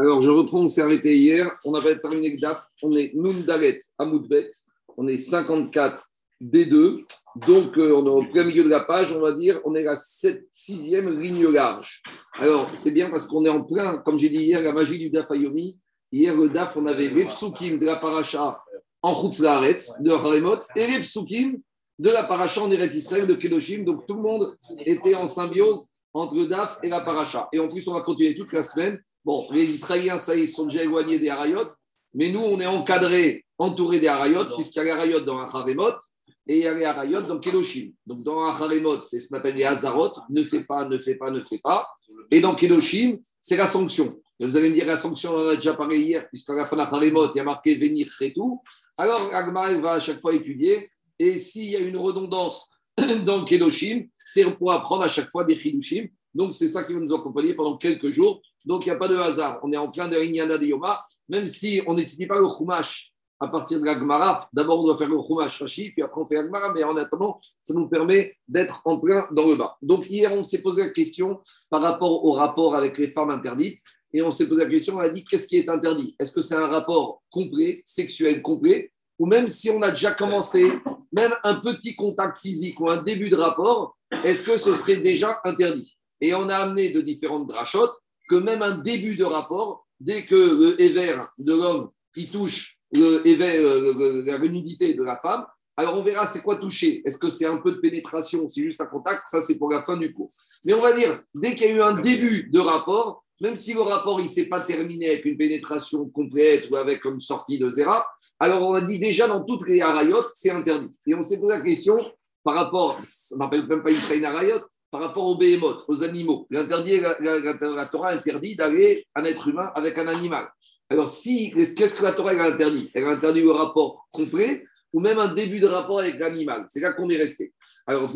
Alors, je reprends, on s'est arrêté hier. On avait terminé le DAF. On est Nundalet Amoudbet. On est 54 D2. Donc, euh, on est au plein milieu de la page. On va dire, on est la 7, sixième ligne large. Alors, c'est bien parce qu'on est en plein, comme j'ai dit hier, la magie du DAF Ayomi. Hier, le DAF, on avait les psukim de la paracha en Chutzlaretz, de Haremot, et les psukim de la paracha en Eret Israël, de Kedoshim. Donc, tout le monde était en symbiose entre le DAF et la paracha. Et en plus, on va continuer toute la semaine. Bon, les Israéliens, ça, ils sont déjà éloignés des Harayot, mais nous, on est encadrés, entourés des Harayot, puisqu'il y a les Harayot dans un Haremot et il y a les Harayot dans Kedoshim. Donc, dans un Haremot, c'est ce qu'on appelle les Hazarot, ne fais pas, ne fais pas, ne fais pas. Et dans Kedoshim, c'est la sanction. Et vous allez me dire, la sanction, on en a déjà parlé hier, puisqu'à la fin de la Haremot, il y a marqué venir et tout. Alors, Agmar va à chaque fois étudier. Et s'il y a une redondance dans Kedoshim, c'est pour apprendre à chaque fois des Chidushim. Donc, c'est ça qui va nous accompagner pendant quelques jours. Donc, il n'y a pas de hasard. On est en plein de Inyana de Yoma, même si on n'étudie pas le Chumash à partir de la Gemara. D'abord, on doit faire le Chumash Rashi, puis après, on fait la Gemara. Mais en attendant, ça nous permet d'être en plein dans le bas. Donc, hier, on s'est posé la question par rapport au rapport avec les femmes interdites. Et on s'est posé la question, on a dit, qu'est-ce qui est interdit? Est-ce que c'est un rapport complet, sexuel complet? Ou même si on a déjà commencé, même un petit contact physique ou un début de rapport, est-ce que ce serait déjà interdit? Et on a amené de différentes drachotes que même un début de rapport, dès que le éver de l'homme il touche le euh, la nudité de la femme, alors on verra c'est quoi toucher. Est-ce que c'est un peu de pénétration, c'est juste un contact? Ça, c'est pour la fin du cours. Mais on va dire, dès qu'il y a eu un début de rapport, même si le rapport ne s'est pas terminé avec une pénétration complète ou avec une sortie de zéra, alors on a dit déjà dans toutes les harayot, c'est interdit. Et on s'est posé la question par rapport, on n'appelle même pas Israël harayot, par rapport aux béhémotes, aux animaux. L'interdit, la, Torah interdit d'aller un être humain avec un animal. Alors, si, qu'est-ce que la Torah interdit? Elle interdit le rapport complet ou même un début de rapport avec l'animal. C'est là qu'on est resté. Alors,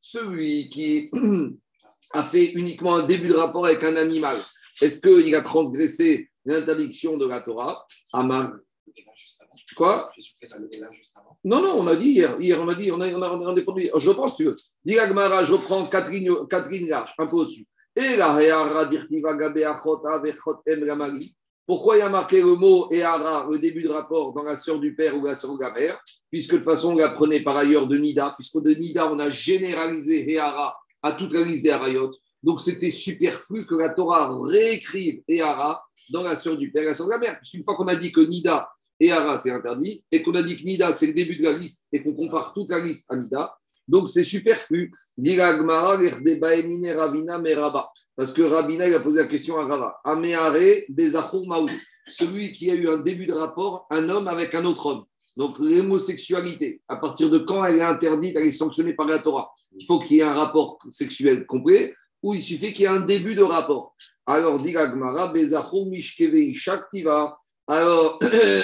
celui qui a fait uniquement un début de rapport avec un animal, est-ce qu'il a transgressé l'interdiction de la Torah? Quoi Non, non, on a dit hier, hier on a dit, on a, on a, on a Je pense, tu veux. Dis je reprends lignes larges, un peu au-dessus. Et la pourquoi il y a marqué le mot Ehara, le début de rapport, dans la sœur du père ou la sœur de la mère? Puisque de toute façon, on l'apprenait par ailleurs de Nida, puisque de Nida, on a généralisé Ehara à toute la liste des Harayot. Donc c'était superflu que la Torah réécrive Ehara dans la sœur du père et la sœur de la mère. Puisqu'une fois qu'on a dit que Nida et Hara c'est interdit, et qu'on a dit que Nida c'est le début de la liste, et qu'on compare toute la liste à Nida, donc c'est superflu. Parce que Rabina il a posé la question à Rava. Ameare Maou. Celui qui a eu un début de rapport, un homme avec un autre homme. Donc l'homosexualité, à partir de quand elle est interdite, elle est sanctionnée par la Torah? Il faut qu'il y ait un rapport sexuel complet ou il suffit qu'il y ait un début de rapport. Alors, dit Shaktiva. Alors,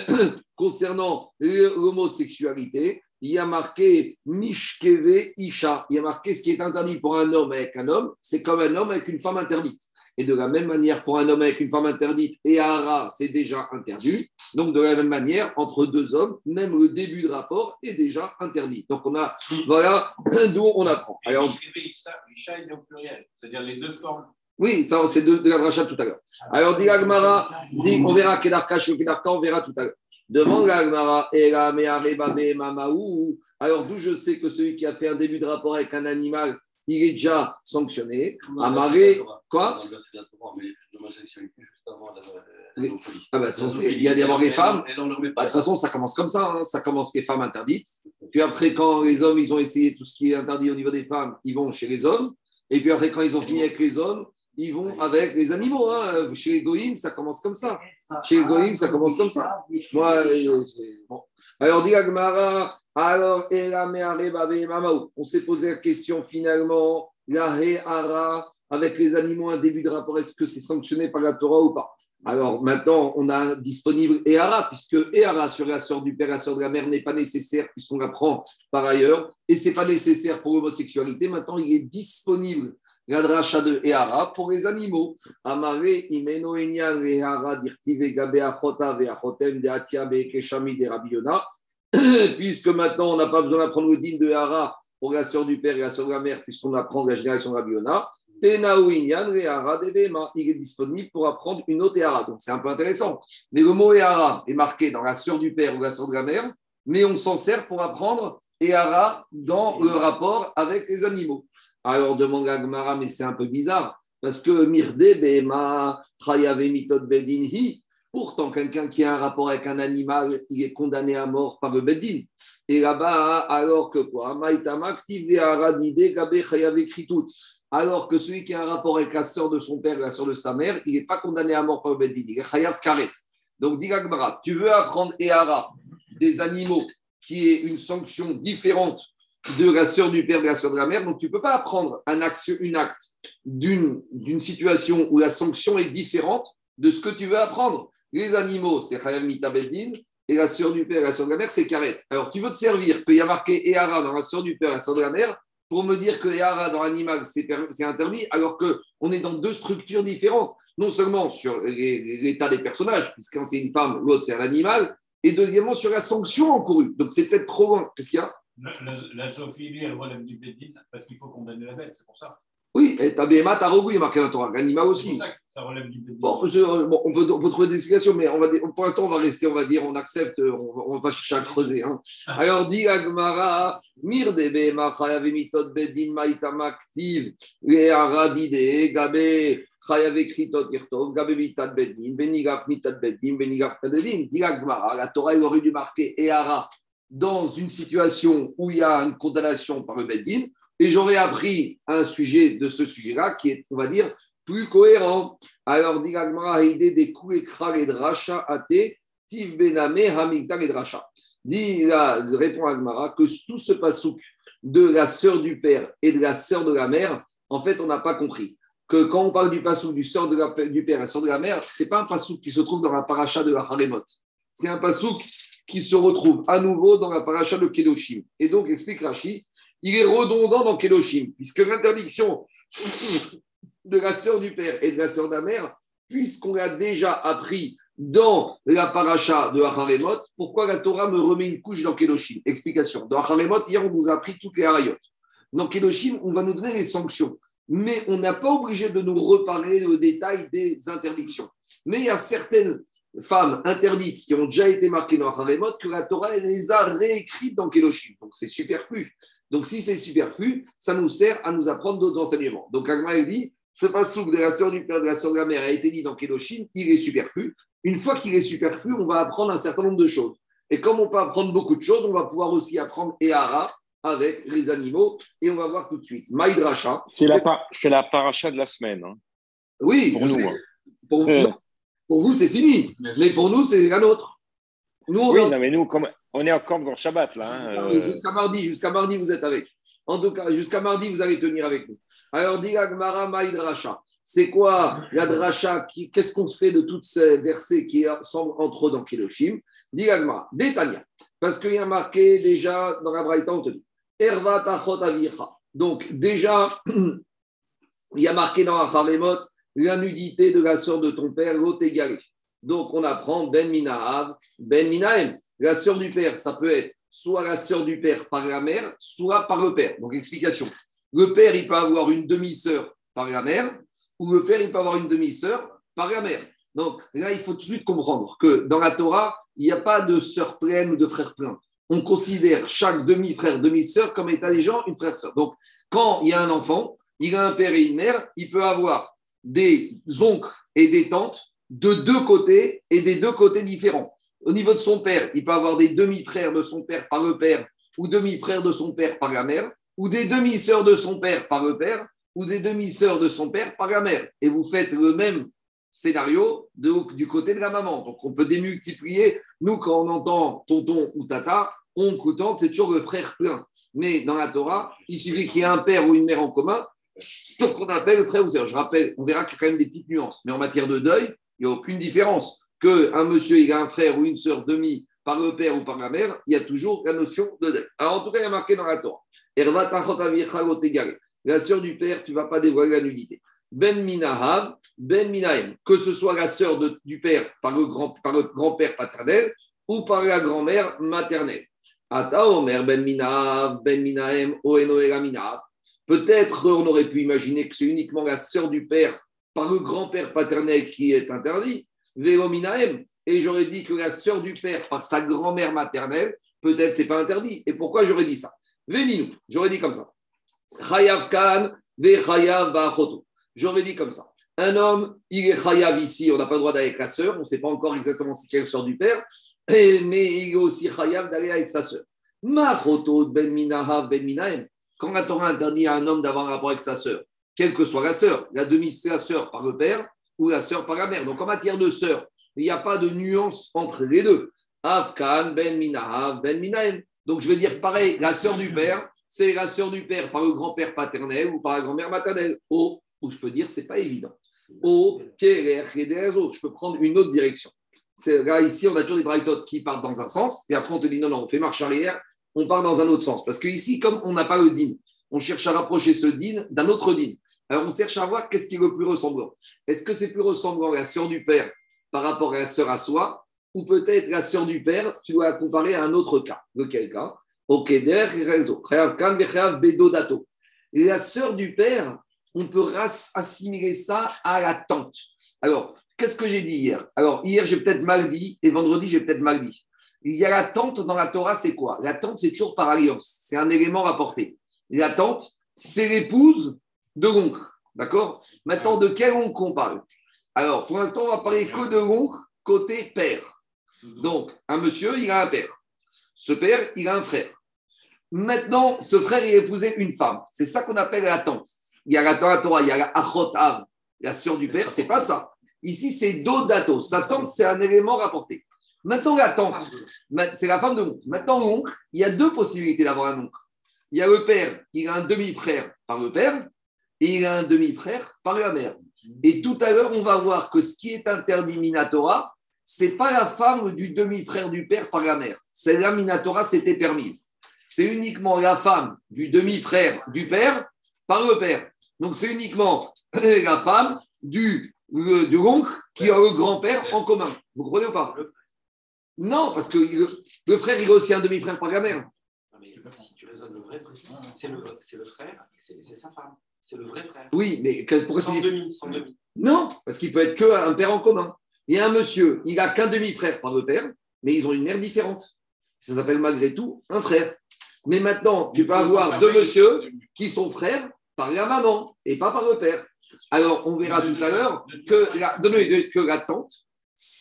concernant l'homosexualité, il y a marqué Mishkeve Isha. Il y a marqué ce qui est interdit pour un homme avec un homme, c'est comme un homme avec une femme interdite. Et de la même manière, pour un homme avec une femme interdite et Hara, c'est déjà interdit. Donc, de la même manière, entre deux hommes, même le début de rapport est déjà interdit. Donc, on a, voilà d'où on apprend. Alors, est au pluriel, c'est-à-dire les deux formes. Oui, ça, c'est de, la rachat tout à l'heure. Alors, dit Agmara, dit, on verra Kedarka, Kedarka, on verra tout à l'heure. Demande l'Agmara, alors d'où je sais que celui qui a fait un début de rapport avec un animal il est déjà sanctionné? Amaré, quoi? Ah bah, Il y a d'abord les femmes. Bah, de toute façon, ça commence comme ça. Hein. Ça commence les femmes interdites. Puis après, quand les hommes, ils ont essayé tout ce qui est interdit au niveau des femmes, ils vont chez les hommes. Et puis après, quand ils ont fini avec les hommes, ils vont avec les animaux. Hein. Chez les goïms, ça commence comme ça. Chez les goïms, ça commence comme ça. Moi, bon. Alors, dit Agmara, alors, on s'est posé la question finalement, la Hara, avec les animaux, un début de rapport, est-ce que c'est sanctionné par la Torah ou pas? Alors maintenant, on a disponible Ehara, puisque Ehara sur la sœur du père, la sœur de la mère n'est pas nécessaire, puisqu'on l'apprend par ailleurs, et ce n'est pas nécessaire pour l'homosexualité. Maintenant, il est disponible la dracha de Ehara pour les animaux. Amare imeno Ehara dirtive gabe achota ve achotem de atia be keshami de rabiona. Puisque maintenant on n'a pas besoin d'apprendre le din de Ehara pour la sœur du père et la sœur de la mère, puisqu'on apprend la génération de Rabiona. Il est disponible pour apprendre une autre Ehara. Donc c'est un peu intéressant. Mais le mot Ehara est marqué dans la sœur du père ou la sœur de la mère, mais on s'en sert pour apprendre Ehara dans le rapport avec les animaux. Alors demande à Gmara, mais c'est un peu bizarre, parce que Mirde Bema, Chayave Bedinhi, Pourtant, quelqu'un qui a un rapport avec un animal, il est condamné à mort par le Bedin. Et là-bas, alors que quoi alors que celui qui a un rapport avec la sœur de son père et la sœur de sa mère, il n'est pas condamné à mort par le Bedin, il est Chayav Karet. Donc, dit tu veux apprendre Ehara des animaux, qui est une sanction différente de la sœur du père de la sœur de la mère, donc tu ne peux pas apprendre un acte, une acte d'une situation où la sanction est différente de ce que tu veux apprendre. Les animaux, c'est Chayav Mitabedin, et la sœur du père la sœur de la mère, c'est Karet. Alors, tu veux te servir qu'il y a marqué Ehara dans la sœur du père la sœur de la mère pour me dire que Ehara dans l'animal, c'est interdit, alors qu'on est dans deux structures différentes. Non seulement sur l'état des personnages, puisqu'un c'est une femme, l'autre c'est un animal, et deuxièmement sur la sanction encourue. Donc, c'est peut-être trop loin. Qu'est-ce qu'il y a? La, Sophie, lui, elle relève du Bédine parce qu'il faut condamner la bête, c'est pour ça. Oui, et Tabéma, Tarogou, il est marqué dans la Torah. L'animal aussi. Ça, ça relève du bon, bon, on, peut, on peut trouver des explications, mais on va, pour l'instant, on va rester, on va dire, on accepte, on, va pas chercher à creuser. Hein. Ah. Alors, dit Agmara, Mir de Bema, Chayavemitot Bedin, Maïtam Active, Léaradide, Gabé, la Torah, il aurait dû marquer Eara dans une situation où il y a une condamnation par le Bedin et j'aurais appris un sujet de ce sujet-là qui est, on va dire, plus cohérent. Alors, dit des coups et de athée, tiv bename hamigdal et dracha. Dit, là, répond Agmara que tout ce pasouk de la sœur du père et de la sœur de la mère, en fait, on n'a pas compris. Que quand on parle du pasouk du, sœur de la, du père et sœur de la mère, ce n'est pas un pasouk qui se trouve dans la paracha de la Haremot. C'est un pasouk qui se retrouve à nouveau dans la paracha de Kedoshim. Et donc, explique Rashi, il est redondant dans Kedoshim, puisque l'interdiction de la sœur du père et de la sœur de la mère, puisqu'on l'a déjà appris dans la paracha de Acharemot, pourquoi la Torah me remet une couche dans Kedoshim? Explication. Dans Acharemot, hier, on nous a appris toutes les harayot. Dans Kedoshim, on va nous donner les sanctions. Mais on n'a pas obligé de nous reparler le détail des interdictions. Mais il y a certaines femmes interdites qui ont déjà été marquées dans Acharemot que la Torah les a réécrites dans Kedoshim. Donc c'est superflu. Donc, si c'est superflu, ça nous sert à nous apprendre d'autres enseignements. Donc, Agma dit ce pasouk de la sœur du père, de la sœur de la mère a été dit dans Kedoshim, il est superflu. Une fois qu'il est superflu, on va apprendre un certain nombre de choses. Et comme on peut apprendre beaucoup de choses, on va pouvoir aussi apprendre Ehara avec les animaux. Et on va voir tout de suite. Maïdracha. C'est la, la paracha de la semaine. Hein. Oui, pour nous. Hein. Pour, pour, vous, c'est fini. Mais pour nous, c'est la nôtre. Nous, oui, non, mais nous, comme, on est encore dans le Shabbat, là. Hein, euh. Jusqu'à mardi, jusqu'à mardi, vous êtes avec. En tout cas, jusqu'à mardi, vous allez tenir avec nous. Alors, dit Agmara Maïdracha. C'est quoi la dracha Qu'est-ce qu'on se fait de tous ces versets qui semblent entre dans Kiloshim Dit Agmara, Détania. Parce qu'il y a marqué déjà dans la Braïta, on te dit Erva tachot Donc, déjà, il y a marqué dans la Haremot la nudité de la sœur de ton père, l'autre. Donc, on apprend Ben Minahav, Ben Minahem. La sœur du père, ça peut être soit la sœur du père par la mère, soit par le père. Donc, explication. Le père, il peut avoir une demi-sœur par la mère, ou le père, il peut avoir une demi-sœur par la mère. Donc, là, il faut tout de suite comprendre que dans la Torah, il n'y a pas de sœur pleine ou de frère plein. On considère chaque demi-frère, demi-sœur comme étant des gens une frère-sœur. Donc, quand il y a un enfant, il a un père et une mère, il peut avoir des oncles et des tantes de deux côtés et des deux côtés différents. Au niveau de son père, il peut avoir des demi-frères de son père par le père, ou demi-frères de son père par la mère, ou des demi-sœurs de son père par le père, ou des demi-sœurs de son père par la mère. Et vous faites le même scénario du côté de la maman. Donc on peut démultiplier. Nous, quand on entend tonton ou tata, oncle ou tante, c'est toujours le frère plein. Mais dans la Torah, il suffit qu'il y ait un père ou une mère en commun, donc on appelle frère ou sœur. Je rappelle, on verra qu'il y a quand même des petites nuances. Mais en matière de deuil, il n'y a aucune différence qu'un monsieur il a un frère ou une sœur demi par le père ou par la mère, il y a toujours la notion de dette. Alors en tout cas, il y a marqué dans la Torah. La sœur du père, tu ne vas pas dévoiler la nudité. Ben Minahav, Ben Minahem, que ce soit la sœur du père par le, grand-père paternel ou par la grand-mère maternelle. Ata Omer Ben Minahav, Ben Minahem, Oeno Minahav. Peut-être on aurait pu imaginer que c'est uniquement la sœur du père par le grand-père paternel qui est interdit, Vélominaem. Et j'aurais dit que la sœur du père par sa grand-mère maternelle, peut-être c'est pas interdit. Et pourquoi j'aurais dit ça? Véninou, j'aurais dit comme ça. Chayav Khan. J'aurais dit comme ça. Un homme, il est chayav ici, on n'a pas le droit d'aller avec la sœur, on ne sait pas encore exactement c'est quelle sœur du père, mais il est aussi chayav d'aller avec sa sœur. Machoto ben minahav ben minahem. Quand la Torah interdit à un homme d'avoir un rapport avec sa sœur, quelle que soit la sœur, la demi la sœur par le père ou la sœur par la mère. Donc en matière de sœur, il n'y a pas de nuance entre les deux. Afkan ben minahav ben minahem. Donc je vais dire pareil, la sœur du père, c'est la sœur du père par le grand-père paternel ou par la grand-mère maternelle. Oh, ou je peux dire, c'est pas évident. Oh, je peux prendre une autre direction. Là, ici, on a toujours des braïtotes qui partent dans un sens, et après on te dit non, non, on fait marche arrière, on part dans un autre sens. Parce que ici, comme on n'a pas le din, on cherche à rapprocher ce din d'un autre din. Alors on cherche à voir qu'est-ce qui est le plus ressemblant. Est-ce que c'est plus ressemblant à la sœur du père par rapport à la sœur à soi, ou peut-être la sœur du père, tu dois comparer à un autre cas. De quel cas Ok, La sœur du père, on peut assimiler ça à la tante. Alors, qu'est-ce que j'ai dit hier? Alors, hier, j'ai peut-être mal dit, et vendredi, j'ai peut-être mal dit. Il y a la tante dans la Torah, c'est quoi? La tante, c'est toujours par alliance. C'est un élément rapporté. La tante, c'est l'épouse de l'oncle. D'accord? Maintenant, de quel oncle on parle? Alors, pour l'instant, on va parler que de l'oncle côté père. Donc, un monsieur, il a un père. Ce père, il a un frère. Maintenant, ce frère, il a épousé une femme. C'est ça qu'on appelle la tante. Il y a la, dans la Torah, il y a la Achot Av, la sœur du père, c'est pas ça. Ici, c'est Dodato. Sa tante, c'est un élément rapporté. Maintenant, la tante, c'est la femme de l'oncle. Maintenant, l'oncle, il y a deux possibilités d'avoir un oncle. Il y a le père, il a un demi-frère par le père, et il a un demi-frère par la mère. Et tout à l'heure, on va voir que ce qui est interdit Minatora, c'est pas la femme du demi-frère du père par la mère. Celle-là, Minatora, c'était permise. C'est uniquement la femme du demi-frère du père par le père. Donc, c'est uniquement la femme du, du oncle qui a le grand-père en commun. Vous comprenez ou pas? Non, parce que le, frère, il a aussi un demi-frère par la mère. mais si tu raisonnes le vrai, c'est le, le, frère, c'est sa femme. C'est le vrai frère. Oui, mais pourquoi sans demi, sans demi. Non, parce qu'il peut être qu'un père en commun. Il y a un monsieur, il n'a qu'un demi-frère par le père, mais ils ont une mère différente. Ça s'appelle malgré tout un frère. Mais maintenant, tu peux avoir deux monsieur qui sont frères par la maman et pas par le père. Alors, on verra tout à l'heure que la, que la tante,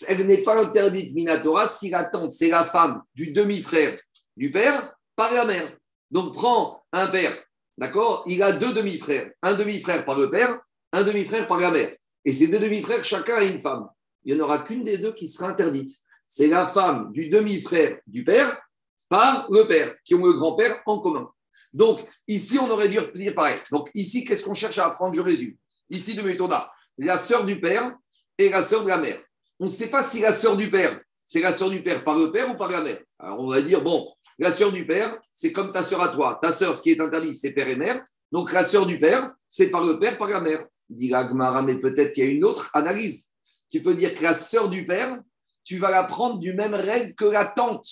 elle n'est pas interdite Minatora si la tante, c'est la femme du demi-frère du père par la mère. Donc prends un père, d'accord? Il a deux demi-frères, un demi-frère par le père, un demi-frère par la mère. Et ces deux demi-frères, chacun a une femme. Il n'y en aura qu'une des deux qui sera interdite. C'est la femme du demi-frère du père par le père, qui ont le grand-père en commun. Donc, ici, on aurait dû dire pareil. Donc, ici, qu'est-ce qu'on cherche à apprendre? Je résume. Ici, de Méthona, la sœur du père et la sœur de la mère on ne sait pas si la sœur du père, c'est la sœur du père par le père ou par la mère. Alors on va dire, bon, la sœur du père, c'est comme ta sœur à toi. Ta sœur, ce qui est interdit, c'est père et mère. Donc la sœur du père, c'est par le père, par la mère. Dit Gmara, mais peut-être qu'il y a une autre analyse. Tu peux dire que la sœur du père, tu vas la prendre du même règle que la tante.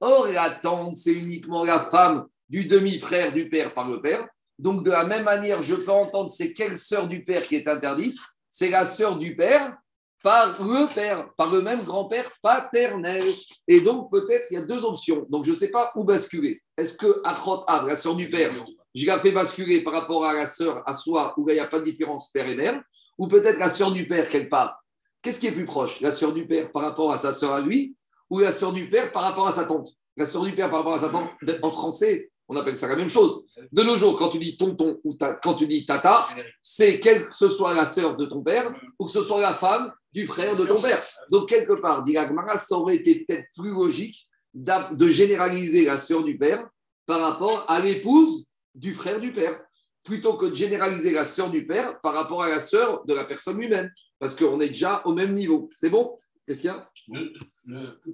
Or, la tante, c'est uniquement la femme du demi-frère du père par le père. Donc, de la même manière, je peux entendre c'est quelle sœur du père qui est interdite? C'est la sœur du père par le père, par le même grand-père paternel. Et donc, peut-être, il y a deux options. Donc, je ne sais pas où basculer. Est-ce que Achot Av, la sœur du père, je la fais basculer par rapport à la sœur à soi, où il n'y a pas de différence père et mère, ou peut-être la sœur du père, quelque part Qu'est-ce qui est plus proche La sœur du père par rapport à sa sœur à lui, ou la sœur du père par rapport à sa tante? La sœur du père par rapport à sa tante, en français, on appelle ça la même chose. De nos jours, quand tu dis tonton ou quand tu dis tata, c'est quelle que ce soit la sœur de ton père ou que ce soit la femme du frère de ton père. Donc, quelque part, dit ça aurait été peut-être plus logique de généraliser la sœur du père par rapport à l'épouse du frère du père, plutôt que de généraliser la sœur du père par rapport à la sœur de la personne lui-même, parce qu'on est déjà au même niveau. C'est bon? Qu'est-ce qu'il y a? Le,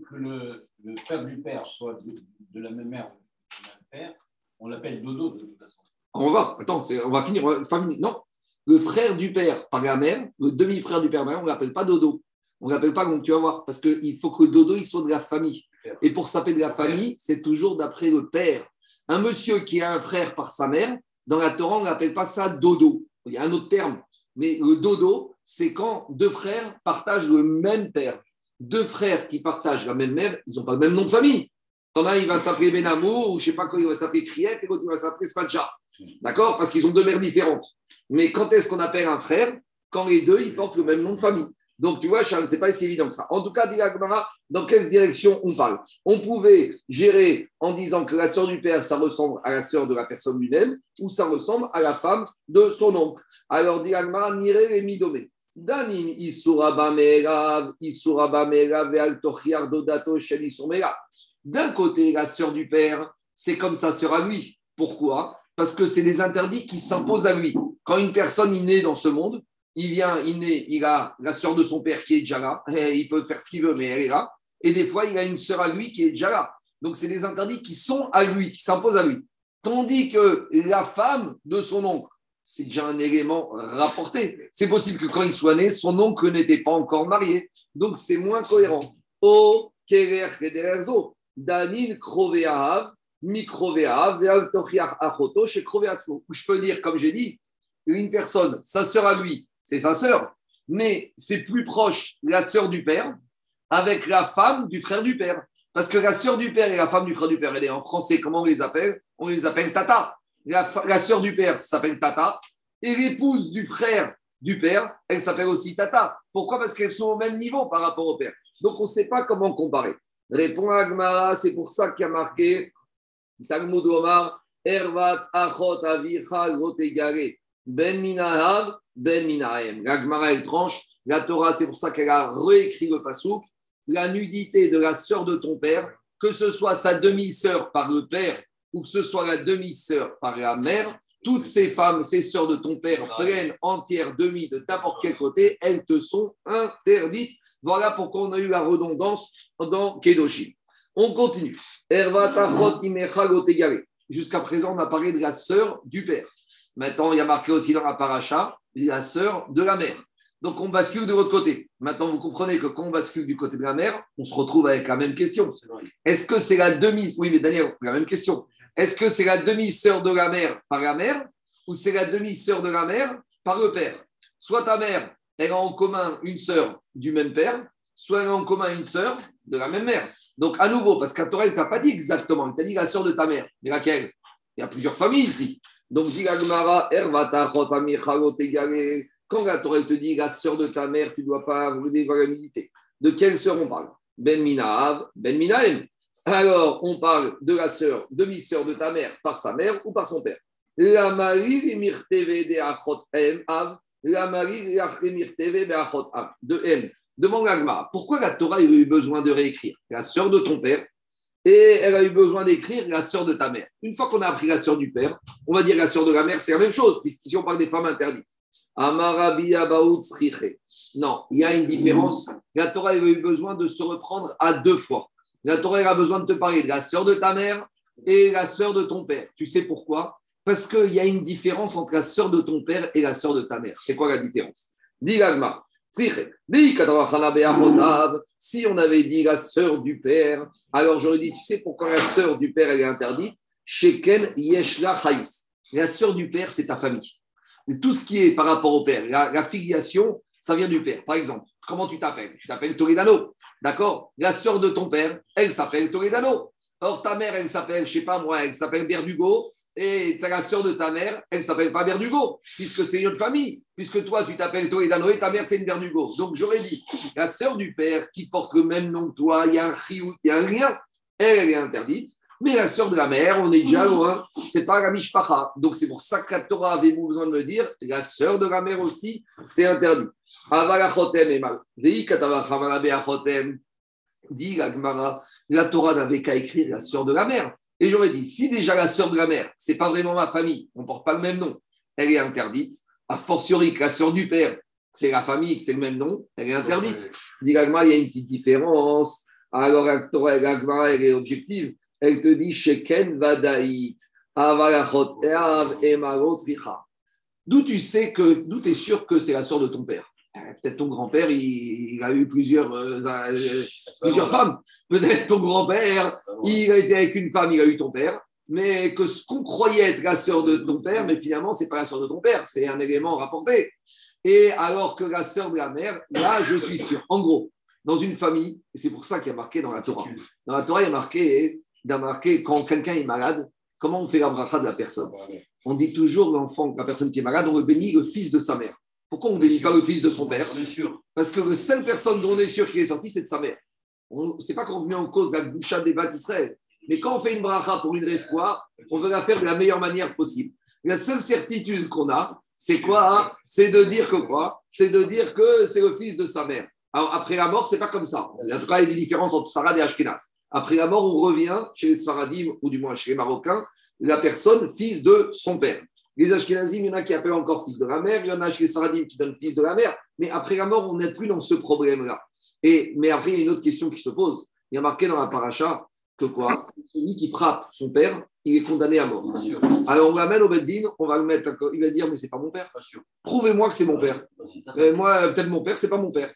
Que le, frère du père soit de, la même mère que le père, on l'appelle dodo de toute façon. On va voir, attends, on va finir, pas fini. Non, le frère du père par la mère, le demi-frère du père on ne l'appelle pas Dodo. On ne l'appelle pas, donc tu vas voir, parce qu'il faut que Dodo, il soit de la famille. Et pour s'appeler de la famille, c'est toujours d'après le père. Un monsieur qui a un frère par sa mère, Dans la Torah, on n'appelle pas ça dodo. Il y a un autre terme. Mais le dodo, c'est quand deux frères partagent le même père. Deux frères qui partagent la même mère, ils n'ont pas le même nom de famille. T'en as, il va s'appeler Benamo, ou je ne sais pas quoi, il va s'appeler Kriet, et l'autre, il va s'appeler Spadja. D'accord? Parce qu'ils ont deux mères différentes. Mais quand est-ce qu'on appelle un frère? Quand les deux, ils portent le même nom de famille. Donc, tu vois, Charles, ce n'est pas si évident que ça. En tout cas, dans quelle direction on parle? On pouvait gérer en disant que la sœur du père, ça ressemble à la sœur de la personne lui-même, ou ça ressemble à la femme de son oncle. Alors, dit Agmara, nire et. D'un côté, la sœur du père, c'est comme sa sœur à lui. Pourquoi? Parce que c'est des interdits qui s'imposent à lui. Quand une personne est née dans ce monde, il vient, il naît, il a la sœur de son père qui est déjà là, et il peut faire ce qu'il veut, mais elle est là. Et des fois, il a une sœur à lui qui est déjà là. Donc, c'est des interdits qui sont à lui, qui s'imposent à lui. Tandis que la femme de son oncle, c'est déjà un élément rapporté. C'est possible que quand il soit né, son oncle n'était pas encore marié. Donc, c'est moins cohérent. Oh, Je peux dire, comme j'ai dit, une personne, sa sœur à lui, c'est sa sœur, mais c'est plus proche la sœur du père avec la femme du frère du père. Parce que la sœur du père et la femme du frère du père, elle est en français, comment on les appelle? On les appelle tata. La, la sœur du père s'appelle tata. Et l'épouse du frère du père, elle s'appelle aussi tata. Pourquoi? Parce qu'elles sont au même niveau par rapport au père. Donc on ne sait pas comment comparer. Répond Agmara, c'est pour ça qu'il y a marqué Talmud Omar, Ervat Achot Avicha Ben Minahav, Ben Minahem. L'Agmara, elle tranche. La Torah, c'est pour ça qu'elle a réécrit le pasouk. La nudité de la sœur de ton père, que ce soit sa demi-sœur par le père ou que ce soit la demi-sœur par la mère, toutes ces femmes, ces sœurs de ton père, pleines, entières, demi, de n'importe quel côté, elles te sont interdites. Voilà pourquoi on a eu la redondance dans Kedoshi. On continue. Jusqu'à présent, on a parlé de la sœur du père. Maintenant, il y a marqué aussi dans la paracha la sœur de la mère. Donc, on bascule de l'autre côté. Maintenant, vous comprenez que quand on bascule du côté de la mère, on se retrouve avec la même question. Est-ce que c'est la demi... Oui, mais Daniel, la même question. Est-ce que c'est la demi-sœur de la mère par la mère ou c'est la demi-sœur de la mère par le père? Soit ta mère, elle a en commun une sœur du même père, soit elle a en commun une sœur de la même mère. Donc, à nouveau, parce Torah, elle t'a pas dit exactement, elle t'a dit la sœur de ta mère. Mais laquelle? Il y a plusieurs familles ici. Donc, quand la Torah te dit la sœur de ta mère, tu ne dois pas avoir valabilités. De quelle sœur on parle? Ben Minav, Ben Minahem alors on parle de la sœur, demi-sœur de ta mère par sa mère ou par son père. La Marie de Achot Av, la Marie de M. Demande l'agma, pourquoi la Torah a eu besoin de réécrire? La sœur de ton père et elle a eu besoin d'écrire la sœur de ta mère. Une fois qu'on a appris la sœur du père, on va dire la sœur de la mère, c'est la même chose, puisqu'ici on parle des femmes interdites. Non, il y a une différence. La Torah a eu besoin de se reprendre à deux fois. La Torah a besoin de te parler de la sœur de ta mère et la sœur de ton père. Tu sais pourquoi? Parce qu'il y a une différence entre la sœur de ton père et la sœur de ta mère. C'est quoi la différence? Dis si on avait dit la sœur du père, alors j'aurais dit, tu sais pourquoi la sœur du père elle est interdite? Sheken Yeshla La sœur du père, c'est ta famille. tout ce qui est par rapport au père, la, filiation, ça vient du père. Par exemple, comment tu t'appelles? Tu t'appelles Toledano. D'accord? La sœur de ton père, elle s'appelle Toledano. Or, ta mère, elle s'appelle, je sais pas moi, elle s'appelle Berdugo. Et la sœur de ta mère, elle s'appelle pas Berdugo, puisque c'est une autre famille. Puisque toi, tu t'appelles Toledano et ta mère, c'est une Berdugo. Donc, j'aurais dit, la sœur du père qui porte le même nom que toi, il y a un il y a un lien, elle, est interdite. Mais la sœur de la mère, on est déjà loin, c'est pas la mishpacha. Donc c'est pour ça que la Torah avait besoin de me dire, la sœur de la mère aussi, c'est interdit. Dit la la Torah n'avait qu'à écrire la sœur de la mère. Et j'aurais dit, si déjà la sœur de la mère, c'est pas vraiment ma famille, on porte pas le même nom, elle est interdite. A fortiori que la sœur du père, c'est la famille, c'est le même nom, elle est interdite. Dit il y a une petite différence. Alors elle est objective elle te dit Sheken Vadaït, D'où tu sais que, d'où tu es sûr que c'est la sœur de ton père? Peut-être ton grand-père, il, a eu plusieurs, euh, euh, plusieurs femmes. Peut-être ton grand-père, il a été avec une femme, il a eu ton père. mais que ce qu'on croyait être la sœur de ton père, mais finalement, c'est pas la sœur de ton père, c'est un élément rapporté. Et alors que la sœur de la mère, là, je suis sûr. En gros, dans une famille, et c'est pour ça qu'il y a marqué dans la Torah. Dans la Torah, il y a marqué, il y a marqué quand quelqu'un est malade, comment on fait la bracha de la personne On dit toujours l'enfant, la personne qui est malade, on le bénit le fils de sa mère. Pourquoi on ne bénit pas le fils de son père sûr. Parce que la seule personne dont on est sûr qu'il est sorti, c'est de sa mère. Ce n'est pas qu'on met en cause la boucha des d'Israël. Mais quand on fait une bracha pour une réfoua, on veut la faire de la meilleure manière possible. La seule certitude qu'on a, c'est quoi hein? C'est de dire que quoi? C'est de dire que c'est le fils de sa mère. Alors après la mort, c'est pas comme ça. En tout cas, il y a des différences entre Sfarad et Ashkenaz. Après la mort, on revient chez les Sfaradim, ou du moins chez les Marocains, la personne fils de son père. Les Ashkenazim, il y en a qui appellent encore fils de la mère, il y en a chez les Sfaradim qui donnent fils de la mère, mais après la mort, on n'est plus dans ce problème-là. Et, mais après, il y a une autre question qui se pose. Il y a marqué dans la paracha que quoi? Celui qui frappe son père, il est condamné à mort. Alors on l'amène au Beddin, on va le mettre, il va dire, mais c'est pas mon père. Prouvez-moi que c'est mon père. Euh, moi, peut-être mon père, c'est pas mon père.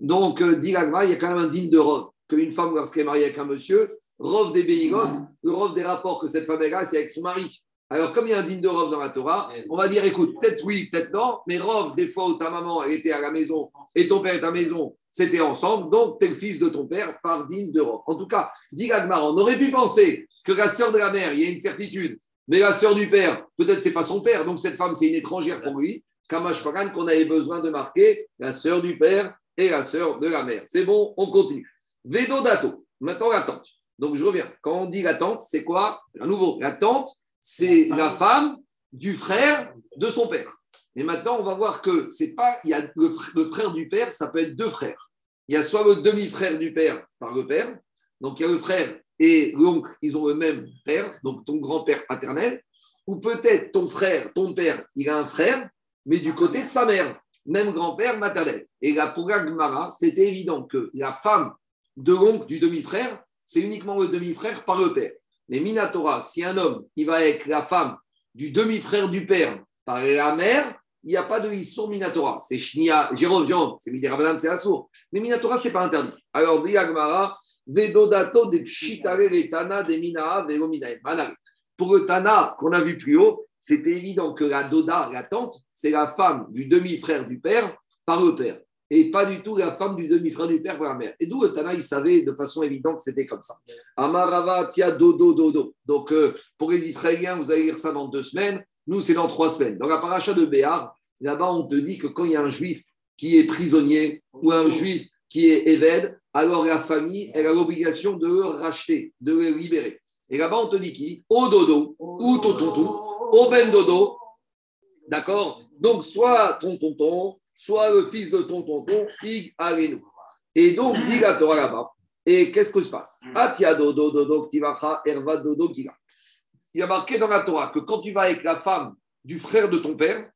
Donc, euh, dit il y a quand même un digne de Rov. Qu'une femme, lorsqu'elle est mariée avec un monsieur, Rov des Béigotes, le Rov des rapports que cette femme a, c'est avec son mari. Alors, comme il y a un digne de Rov dans la Torah, on va dire, écoute, peut-être oui, peut-être non, mais Rov, des fois où ta maman, elle était à la maison et ton père est à la maison, c'était ensemble, donc tu es le fils de ton père par digne de Rov. En tout cas, dit l'Agma, on aurait pu penser que la sœur de la mère, il y a une certitude, mais la sœur du père, peut-être c'est pas son père, donc cette femme, c'est une étrangère pour lui. Kamash Pagan, qu'on avait besoin de marquer la sœur du père et la sœur de la mère. C'est bon, on continue. Vedo dato. Maintenant, la tante. Donc, je reviens. Quand on dit la tante, c'est quoi? À nouveau, la tante, c'est la femme du frère de son père. Et maintenant, on va voir que c'est pas. Il y a le, fr- le frère du père, ça peut être deux frères. Il y a soit le demi-frère du père par le père. Donc, il y a le frère et l'oncle, ils ont le même père, donc ton grand-père paternel. Ou peut-être ton frère, ton père, il a un frère, mais du côté de sa mère même grand-père maternel. Et là, pour la Gemara, c'était évident que la femme de l'oncle du demi-frère, c'est uniquement le demi-frère par le père. Mais Minatora, si un homme, il va avec la femme du demi-frère du père par la mère, il n'y a pas de Issour Minatora. C'est Shnia, Jérôme, Jérôme, c'est Midirabanan, c'est Assour. Mais Minatora, ce n'est pas interdit. Alors, Gemara, Vedodato de Pshitare Retana de Velominae. Manare. Pour le Tana qu'on a vu plus haut, c'était évident que la Doda, la tante, c'est la femme du demi-frère du père par le père. Et pas du tout la femme du demi-frère du père par la mère. Et d'où le Tana, il savait de façon évidente que c'était comme ça. Amarava tia dodo dodo. Donc, euh, pour les Israéliens, vous allez lire ça dans deux semaines. Nous, c'est dans trois semaines. Dans la paracha de Béar, là-bas, on te dit que quand il y a un juif qui est prisonnier ou un juif qui est évêque, alors la famille, elle a l'obligation de le racheter, de le libérer. Et là-bas, on te dit qui? Au dodo, ou ton tonton, au ben dodo. D'accord? Donc, soit ton tonton, soit le fils de ton tonton, ig arenu. Et donc, dit la Torah là-bas. Et qu'est-ce que se passe Atia dodo dodo ktivacha erva dodo. Il y a marqué dans la Torah que quand tu vas avec la femme du frère de ton père,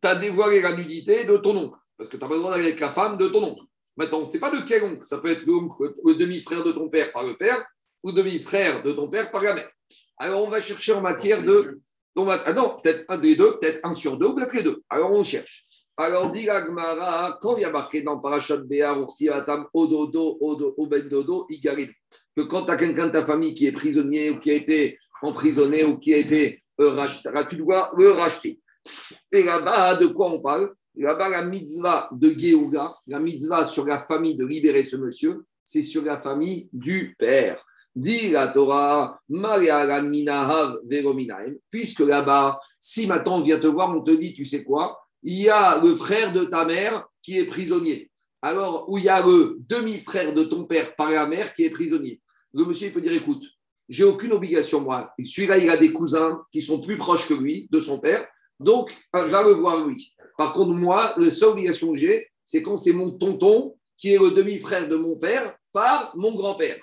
tu as dévoilé la nudité de ton oncle. Parce que tu n'as pas le droit d'aller avec la femme de ton oncle. Maintenant, on ne sait pas de quel oncle. Ça peut être l'oncle, le demi-frère de ton père par le père ou demi-frère de ton père par la mère. Alors, on va chercher en matière de. on va- ah non, peut-être un des deux, peut-être un sur deux, ou peut-être les deux. Alors, on cherche. Alors, dit la Gemara, quand il y a marqué dans Parashat Béar, Urtiatam, Ododo, Odo, Oben Dodo, Igarim, que quand tu as quelqu'un de ta famille qui est prisonnier ou qui a été emprisonné ou qui a été euh, racheté, tu dois le racheter. Et là-bas, de quoi on parle? Là-bas, la mitzvah de Géouga, la mitzvah sur la famille de libérer ce monsieur, c'est sur la famille du père. Dit la Torah, puisque là-bas, si maintenant on vient te voir, on te dit, tu sais quoi, il y a le frère de ta mère qui est prisonnier. Alors, où il y a le demi-frère de ton père par la mère qui est prisonnier. Le monsieur, il peut dire, écoute, j'ai aucune obligation, moi. Celui-là, il a des cousins qui sont plus proches que lui, de son père, donc va le voir lui. Par contre, moi, la seule obligation que j'ai, c'est quand c'est mon tonton qui est le demi-frère de mon père par mon grand-père.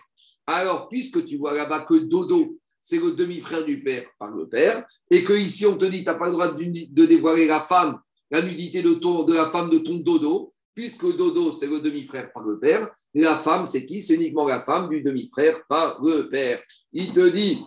Alors, puisque tu vois là-bas que Dodo, c'est le demi-frère du père par le père, et que ici on te dit, tu n'as pas le droit de dévoiler la femme, la nudité de, ton, de la femme de ton Dodo, puisque Dodo, c'est le demi-frère par le père, la femme, c'est qui? C'est uniquement la femme du demi-frère par le père. Il te dit.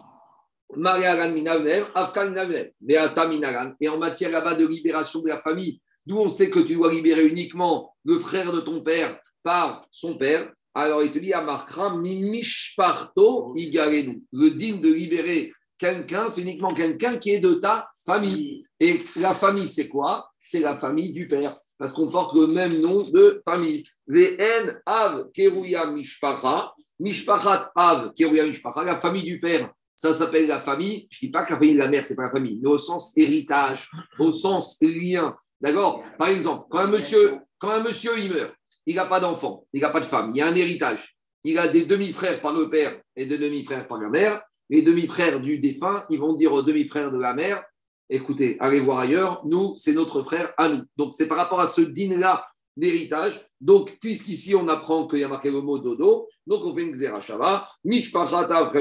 Et en matière là-bas de libération de la famille, d'où on sait que tu dois libérer uniquement le frère de ton père par son père, alors il te dit Amarkram mimishparto igarenu. Le digne de libérer quelqu'un, c'est uniquement quelqu'un qui est de ta famille. Et la famille, c'est quoi? C'est la famille du père, parce qu'on porte le même nom de famille. VN Av Keruya Mishpacha, Mishpachat Av Keruya Mishpacha, la famille du père. Ça s'appelle la famille. Je ne dis pas que la famille de la mère, c'est pas la famille, mais au sens héritage, au sens lien. D'accord? Par exemple, quand un monsieur, quand un monsieur il meurt, il n'a pas d'enfant, il n'a pas de femme, il y a un héritage. Il a des demi-frères par le père et des demi-frères par la mère. Les demi-frères du défunt, ils vont dire aux demi-frères de la mère écoutez, allez voir ailleurs, nous, c'est notre frère à nous. Donc, c'est par rapport à ce dîner-là d'héritage. Donc, puisqu'ici, on apprend qu'il y a marqué le mot dodo, donc on fait une mishpachat av.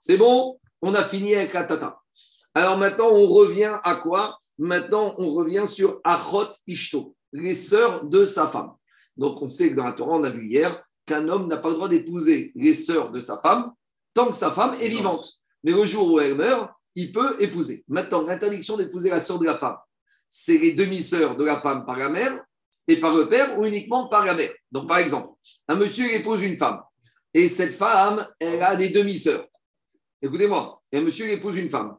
C'est bon? On a fini avec la tata. Alors maintenant, on revient à quoi? Maintenant, on revient sur Achot Ishto, les sœurs de sa femme. Donc, on sait que dans la Torah, on a vu hier qu'un homme n'a pas le droit d'épouser les sœurs de sa femme tant que sa femme est vivante. Mais le jour où elle meurt, il peut épouser. Maintenant, l'interdiction d'épouser la sœur de la femme, c'est les demi-sœurs de la femme par la mère et par le père ou uniquement par la mère. Donc, par exemple, un monsieur épouse une femme et cette femme, elle a des demi-sœurs. Écoutez-moi, un monsieur épouse une femme.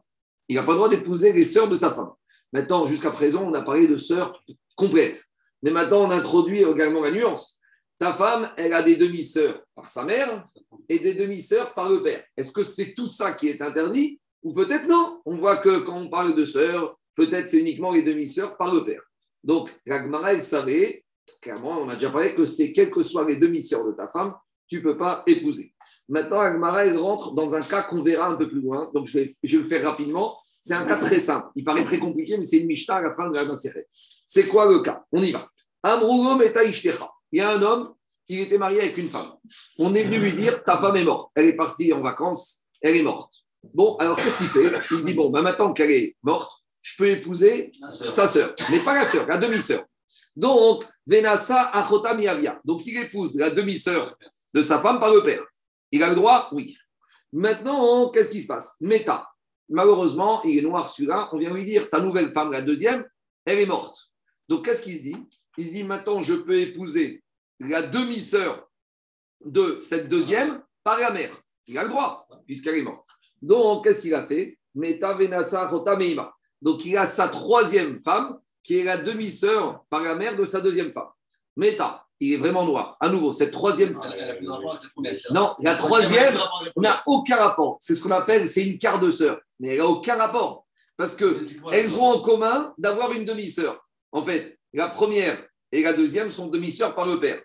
Il n'a pas le droit d'épouser les sœurs de sa femme. Maintenant, jusqu'à présent, on a parlé de sœurs complètes. Mais maintenant, on introduit également la nuance. Ta femme, elle a des demi-sœurs par sa mère et des demi-sœurs par le père. Est-ce que c'est tout ça qui est interdit ou peut-être non? On voit que quand on parle de sœurs, peut-être c'est uniquement les demi-sœurs par le père. Donc, la elle savait, clairement, on a déjà parlé que c'est quelles que soient les demi-sœurs de ta femme, tu ne peux pas épouser. Maintenant, la Gemara, elle rentre dans un cas qu'on verra un peu plus loin. Donc, je vais, le faire rapidement. C'est un cas très simple. Il paraît très compliqué, mais c'est une Mishnah à la fin de la Maseret. C'est quoi le cas? On y va. Metaishtecha. Il y a un homme, il était marié avec une femme. On est venu lui dire Ta femme est morte. Elle est partie en vacances, elle est morte. Bon, alors qu'est-ce qu'il fait? Il se dit Bon, ben, maintenant qu'elle est morte, je peux épouser sa sœur, mais pas la sœur, la demi-sœur. Donc, Venasa Achota Miavia. Donc, il épouse la demi-sœur de sa femme par le père. Il a le droit? Oui. Maintenant, qu'est-ce qui se passe? Meta. Malheureusement, il est noir celui-là. On vient lui dire Ta nouvelle femme, la deuxième, elle est morte. Donc, qu'est-ce qu'il se dit? Il se dit Maintenant, je peux épouser la demi-sœur de cette deuxième par la mère. Il a le droit, puisqu'elle est morte. Donc, qu'est-ce qu'il a fait? Donc, il a sa troisième femme, qui est la demi-sœur par la mère de sa deuxième femme. Meta, il est vraiment noir. À nouveau, cette troisième femme. Non, la troisième n'a aucun rapport. C'est ce qu'on appelle, c'est une quart de sœur. Mais elle n'a aucun rapport. Parce qu'elles ont en commun d'avoir une demi-sœur. En fait, la première et la deuxième sont demi-sœurs par le père.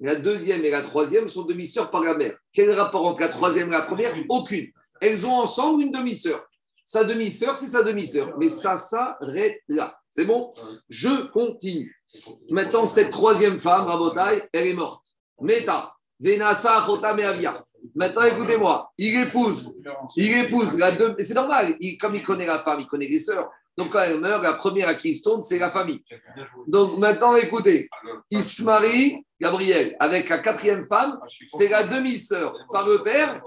La deuxième et la troisième sont demi-sœurs par la mère. Quel rapport entre la troisième et la première? Aucune. Elles ont ensemble une demi-sœur. Sa demi-sœur, c'est sa demi-sœur. Mais ça s'arrête là. C'est bon? Je continue. Maintenant, cette troisième femme, Rabotai, elle est morte. Meta, Venasa, Avia. Maintenant, écoutez-moi. Il épouse. Il épouse la deux. C'est normal. Il, comme il connaît la femme, il connaît les sœurs. Donc, quand elle meurt, la première à qui il se tourne, c'est la famille. Donc, maintenant, écoutez. Il se marie, Gabriel, avec la quatrième femme. C'est la demi-sœur par le père.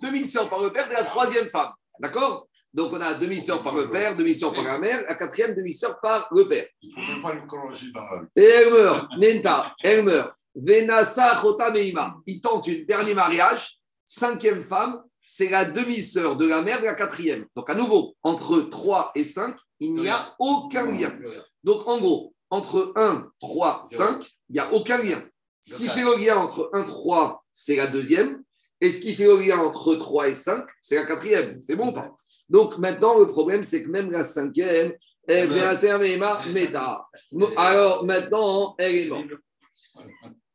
Demi-sœur par le père de la troisième femme. D'accord? Donc, on a demi-sœur par le père, demi-sœur par la mère, la quatrième demi-sœur par le père. Il ne faut même pas une chronologie dans la vie. Et elle meurt, Nenta, elle meurt. Venasa Meima. Il tente un dernier mariage. Cinquième femme, c'est la demi-sœur de la mère de la quatrième. Donc, à nouveau, entre 3 et 5, il n'y a aucun lien. Donc, en gros, entre 1, 3, 5, il n'y a aucun lien. Ce qui fait le lien entre 1, 3, c'est la deuxième. Et ce qui fait le lien entre 3 et 5, c'est la quatrième. C'est bon ou pas? Donc maintenant, le problème, c'est que même la cinquième, elle vient servir Meta. Alors maintenant, elle est morte.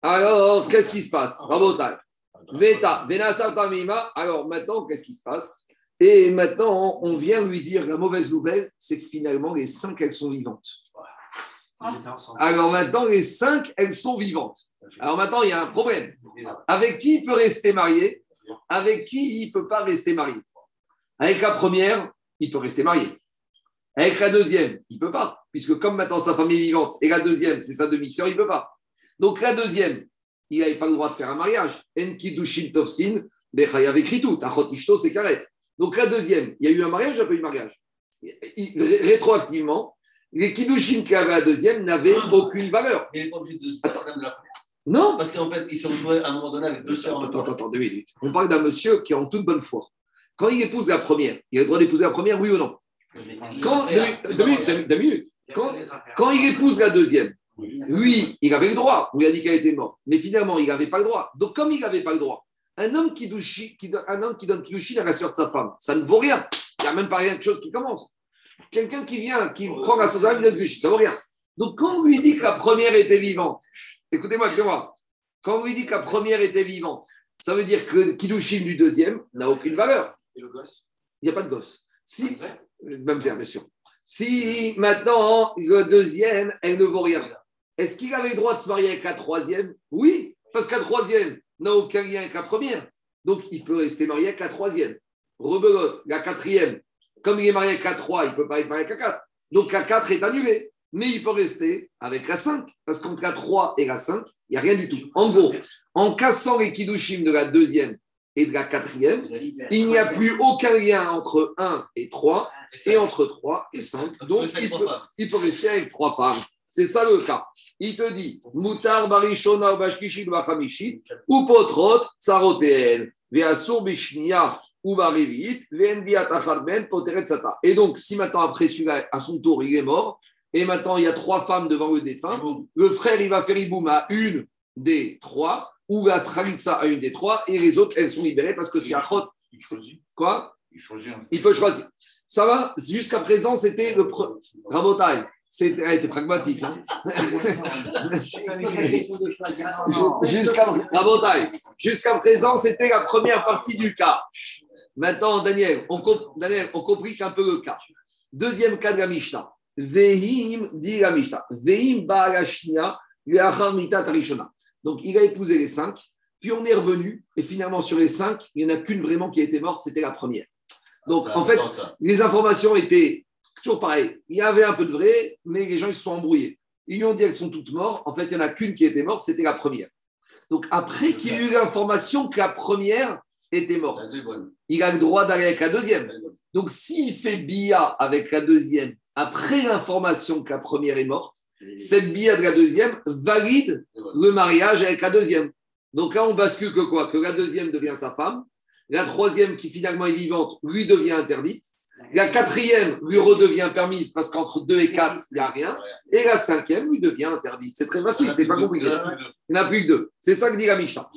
Alors, qu'est-ce qui se passe? Veta, Alors maintenant, qu'est-ce qui se passe? Et maintenant, on vient lui dire la mauvaise nouvelle, c'est que finalement, les cinq, elles sont vivantes. Alors maintenant, les cinq, elles sont vivantes. Alors maintenant, il y a un problème. Avec qui il peut rester marié? Avec qui il ne peut pas rester marié? Avec la première, il peut rester marié. Avec la deuxième, il ne peut pas, puisque comme maintenant sa famille est vivante, et la deuxième, c'est sa demi-sœur, il ne peut pas. Donc la deuxième, il n'avait pas le droit de faire un mariage. Bechayav écrit tout, Achotishto, c'est carrette. Donc la deuxième, il y a eu un mariage, il n'y a pas eu de mariage. Rétroactivement, les Kidushin qui avaient la deuxième n'avaient aucune valeur. Il n'est pas obligé de la première. Non Parce qu'en fait, ils se sont retrouvés à un moment donné avec deux sœurs Attends, attends, attends, deux minutes. On parle d'un monsieur qui est en toute bonne foi. Quand il épouse la première, il a le droit d'épouser la première, oui ou non? Quand, deux, minutes, deux minutes, deux minutes, deux minutes. Quand, quand il épouse la deuxième, lui, il avait le droit. On lui a dit qu'elle était morte. Mais finalement, il n'avait pas le droit. Donc, comme il n'avait pas le droit, un homme qui, douchi- qui donne, un homme qui donne Kiddushin à la sœur de sa femme, ça ne vaut rien. Il n'y a même pas rien de chose qui commence. Quelqu'un qui vient, qui prend la sœur de sa femme, il donne ça ne vaut rien. Donc, quand on lui dit que la première était vivante, écoutez-moi, écoutez-moi. Quand on lui dit que la première était vivante, ça veut dire que Kiddushin du deuxième n'a aucune valeur. Et le gosse? Il n'y a pas de gosse. Si, Exact. même terme, bien sûr. Si maintenant, le deuxième, elle ne vaut rien, est-ce qu'il avait le droit de se marier avec la troisième? Oui, parce que la troisième n'a aucun lien avec la première. Donc, il peut rester marié avec la troisième. Rebelote, la quatrième, comme il est marié avec la 3, il ne peut pas être marié avec la 4. Donc, la 4 est annulée. Mais il peut rester avec la 5. Parce qu'entre la 3 et la 5, il n'y a rien du tout. En gros, en cassant les kiddushim de la deuxième et de la quatrième, il n'y a plus aucun lien entre 1 et 3 et entre 3 et 5. Donc, il peut, il peut rester avec trois femmes. C'est ça le cas. Il te dit Moutar barishona bashkishit bachamishit ou potrot tsaroteen veasur bishnia ou barivit ven biatacharben poteret sata. Et donc, si maintenant après celui-là, à son tour, il est mort, et maintenant il y a trois femmes devant le défunt, le frère il va faire iboum à une des trois ou la tralitza à une des trois, et les autres elles sont libérées parce que c'est achot. Il choisit. Quoi? Il choisit. Il peut choisir. Ça va? Jusqu'à présent, c'était le. Pre... C'était elle était pragmatique. hein. Jusqu'à présent, c'était la première partie du cas. Maintenant, Daniel, on, comp- Daniel, on complique un peu le cas. Deuxième cas de la Mishnah. Vehim dit la Mishnah. Vehim ba'alashnia. Donc, il a épousé les cinq, puis on est revenu, et finalement, sur les cinq, il n'y en a qu'une vraiment qui a été morte, c'était la première. Donc, en fait, les informations étaient toujours pareilles. Il y avait un peu de vrai, mais les gens ils se sont embrouillés. Ils lui ont dit qu'elles sont toutes mortes. En fait, il n'y en a qu'une qui était morte, c'était la première. Donc, après qu'il y ait eu l'information que la première était morte, il a le droit d'aller avec la deuxième. Donc, s'il fait bia avec la deuxième, après l'information que la première est morte, cette bia de la deuxième valide le mariage avec la deuxième. Donc là, on bascule que quoi? Que la deuxième devient sa femme, la troisième, qui finalement est vivante, lui devient interdite, la quatrième lui redevient permise parce qu'entre deux et quatre, il n'y a rien, et la cinquième lui devient interdite. C'est très facile, c'est pas compliqué. Il n'y en a plus que deux. C'est ça que dit la Mishnah.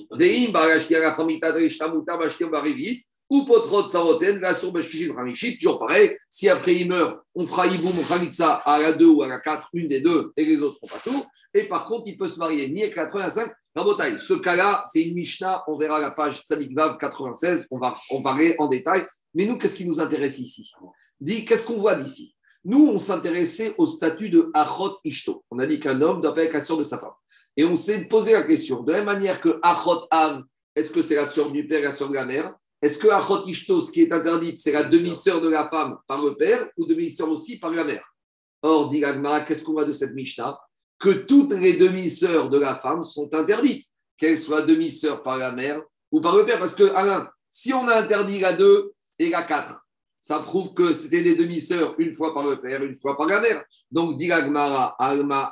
Ou potrot saroten, la ramishit, toujours pareil. Si après il meurt, on fera iboum, on mitza à la 2 ou à la 4, une des deux, et les autres ne font pas tout. Et par contre, il peut se marier ni avec la 3 ni la 5. Rabotai, ce cas-là, c'est une Mishnah, on verra la page Tzadik Vav 96, on va en parler en détail. Mais nous, qu'est-ce qui nous intéresse ici? Dis, qu'est-ce qu'on voit d'ici? Nous, on s'intéressait au statut de Achot Ishto. On a dit qu'un homme doit pas être la sœur de sa femme. Et on s'est posé la question, de la même manière que Achot Av, est-ce que c'est la sœur du père et la sœur de la mère? Est-ce que Achot Ishto, ce qui est interdite, c'est la demi-sœur de la femme par le père ou demi-sœur aussi par la mère? Or, dit qu'est-ce qu'on voit de cette Mishnah? Que toutes les demi-sœurs de la femme sont interdites, qu'elles soient demi-sœurs par la mère ou par le père. Parce que, Alain, si on a interdit la 2 et la 4, ça prouve que c'était des demi-sœurs une fois par le père, une fois par la mère. Donc, dit Agmara, Alma.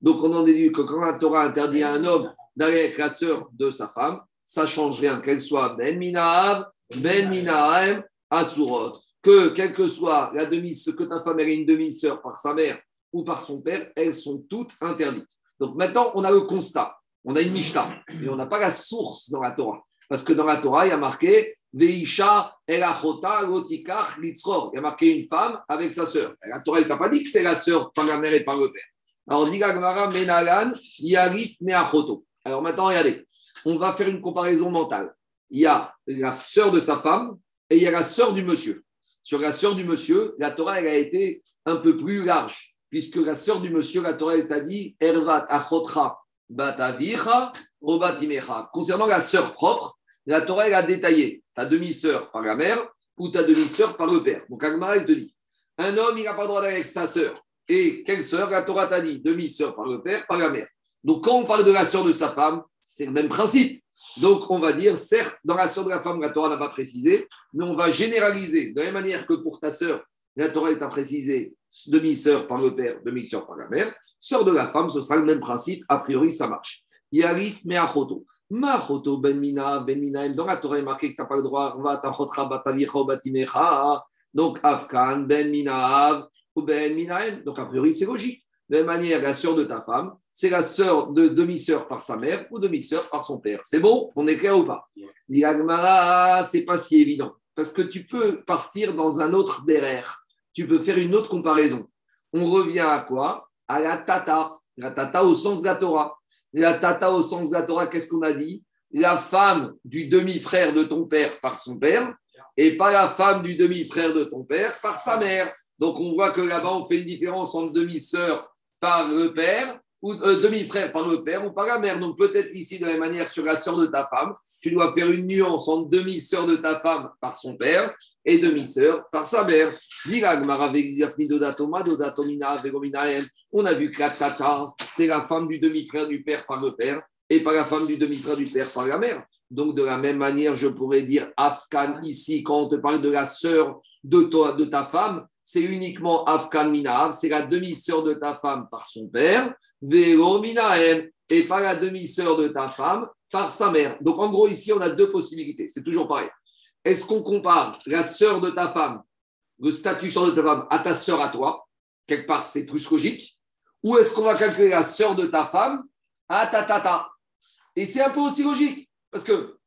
Donc, on en déduit que quand la Torah interdit à un homme d'aller avec la sœur de sa femme, ça change rien, qu'elle soit Ben Minahav, Ben Minahem, Asurot. Que, quelle que soit la demi que ta femme ait une demi-sœur par sa mère ou par son père, elles sont toutes interdites. Donc maintenant, on a le constat. On a une Mishnah, mais on n'a pas la source dans la Torah. Parce que dans la Torah, il y a marqué Veisha elachota lotikach litzror. Il y a marqué une femme avec sa sœur. La Torah, elle t'a pas dit que c'est la sœur par la mère et par le père. Alors, Menalan, Yarif Meachoto. Alors maintenant, regardez, on va faire une comparaison mentale. Il y a la sœur de sa femme et il y a la sœur du monsieur. Sur la sœur du monsieur, la Torah, elle a été un peu plus large, puisque la sœur du monsieur, la Torah, elle t'a dit Ervat achotra batavicha. Concernant la sœur propre, la Torah, elle a détaillé ta demi-sœur par la mère ou ta demi-sœur par le père. Donc, Agmara, elle te dit un homme, il n'a pas le droit d'aller avec sa sœur. Et quelle sœur? La Torah t'a dit demi-sœur par le père, par la mère. Donc, quand on parle de la sœur de sa femme, c'est le même principe. Donc, on va dire, certes, dans la sœur de la femme, la Torah n'a pas précisé, mais on va généraliser. De la même manière que pour ta sœur, la Torah t'a précisé demi-sœur par le père, demi-sœur par la mère, sœur de la femme, ce sera le même principe. A priori, ça marche. Yarif Meachoto. Ben Mina, Ben Minaim. Dans la Torah, est marqué que tu pas le droit. Donc, Afkan, Ben Minav ou Ben. Donc, a priori, c'est logique. De la même manière, la sœur de ta femme, c'est la sœur de demi-sœur par sa mère ou demi-sœur par son père. C'est bon? On est clair ou pas? Dit Agmara, c'est pas si évident. Parce que tu peux partir dans un autre derrière. Tu peux faire une autre comparaison. On revient à quoi? À la tata. La tata au sens de la Torah. La tata au sens de la Torah, qu'est-ce qu'on a dit? La femme du demi-frère de ton père par son père et pas la femme du demi-frère de ton père par sa mère. Donc on voit que là-bas, on fait une différence entre demi-sœur par le père ou euh, demi-frère par le père ou par la mère. Donc peut-être ici, de la même manière, sur la sœur de ta femme, tu dois faire une nuance entre demi-sœur de ta femme par son père et demi-sœur par sa mère. On a vu que la tata, c'est la femme du demi-frère du père par le père et pas la femme du demi-frère du père par la mère. Donc, de la même manière, je pourrais dire Afghan ici, quand on te parle de la sœur de, toi, de ta femme, c'est uniquement Afghan Minav, c'est la demi-sœur de ta femme par son père, Véro et pas la demi-sœur de ta femme par sa mère. Donc, en gros, ici, on a deux possibilités. C'est toujours pareil. Est-ce qu'on compare la sœur de ta femme, le statut sœur de ta femme, à ta sœur à toi Quelque part, c'est plus logique. Ou est-ce qu'on va calculer la sœur de ta femme à ta tata? Et c'est un peu aussi logique. Parce que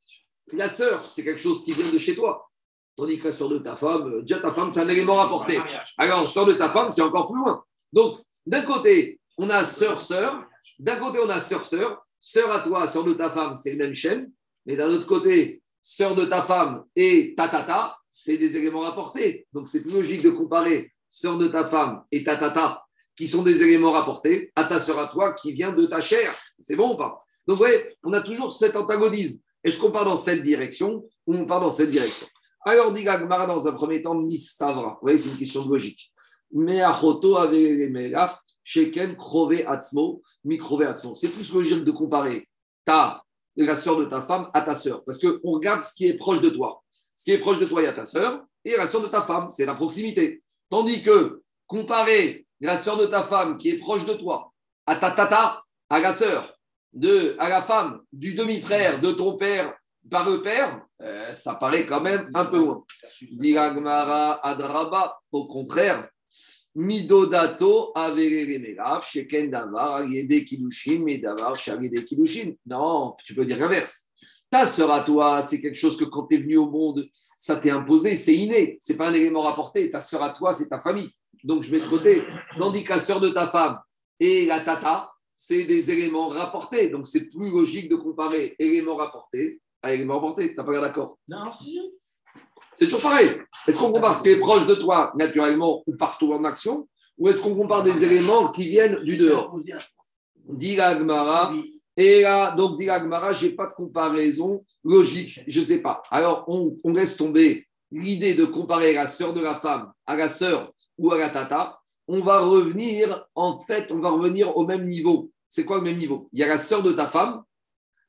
la sœur, c'est quelque chose qui vient de chez toi. Tandis que la sœur de ta femme, déjà ta femme, c'est un élément rapporté. Alors, la sœur de ta femme, c'est encore plus loin. Donc, d'un côté, on a sœur-sœur. D'un côté, on a sœur-sœur. Sœur à toi, sœur de ta femme, c'est le même chaîne. Mais d'un autre côté, sœur de ta femme et ta tata, c'est des éléments rapportés. Donc, c'est plus logique de comparer sœur de ta femme et ta tata, qui sont des éléments rapportés, à ta sœur à toi, qui vient de ta chair. C'est bon ou pas? Donc, vous voyez, on a toujours cet antagonisme. Est-ce qu'on part dans cette direction ou on part dans cette direction? Alors, dit Gagmara dans un premier temps, Mistavra. Vous voyez, c'est une question de logique. Mais Achoto avec les Melaf, Sheken, Krove, Atzmo, Mikrove, Atzmo. C'est plus logique de comparer ta, la sœur de ta femme à ta sœur. Parce qu'on regarde ce qui est proche de toi. Ce qui est proche de toi, il y a ta sœur et la sœur de ta femme. C'est la proximité. Tandis que comparer la sœur de ta femme qui est proche de toi à ta tata, à la sœur, de, à la femme du demi-frère de ton père par le père, euh, ça paraît quand même un peu loin. Diragmara Adraba, au contraire, Midodato Averemelav, Sheken Davar, Aliede Kilushin, Medavar, Shaliede Kilushin. Non, tu peux dire l'inverse. Ta sœur à toi, c'est quelque chose que quand tu es venu au monde, ça t'est imposé, c'est inné, c'est pas un élément rapporté. Ta sœur à toi, c'est ta famille. Donc je mets de côté. Tandis que la sœur de ta femme et la tata, c'est des éléments rapportés. Donc, c'est plus logique de comparer éléments rapportés à éléments rapportés. Tu n'as pas l'air d'accord? Non. C'est toujours pareil. Est-ce qu'on compare ce qui est proche de toi naturellement ou partout en action Ou est-ce qu'on compare des éléments qui viennent du dehors? Dit Agmara. Et là, donc, dit Agmara, je n'ai pas de comparaison logique. Je ne sais pas. Alors, on, on laisse tomber l'idée de comparer la sœur de la femme à la sœur ou à la tata on va revenir, en fait, on va revenir au même niveau. C'est quoi le même niveau? Il y a la sœur de ta femme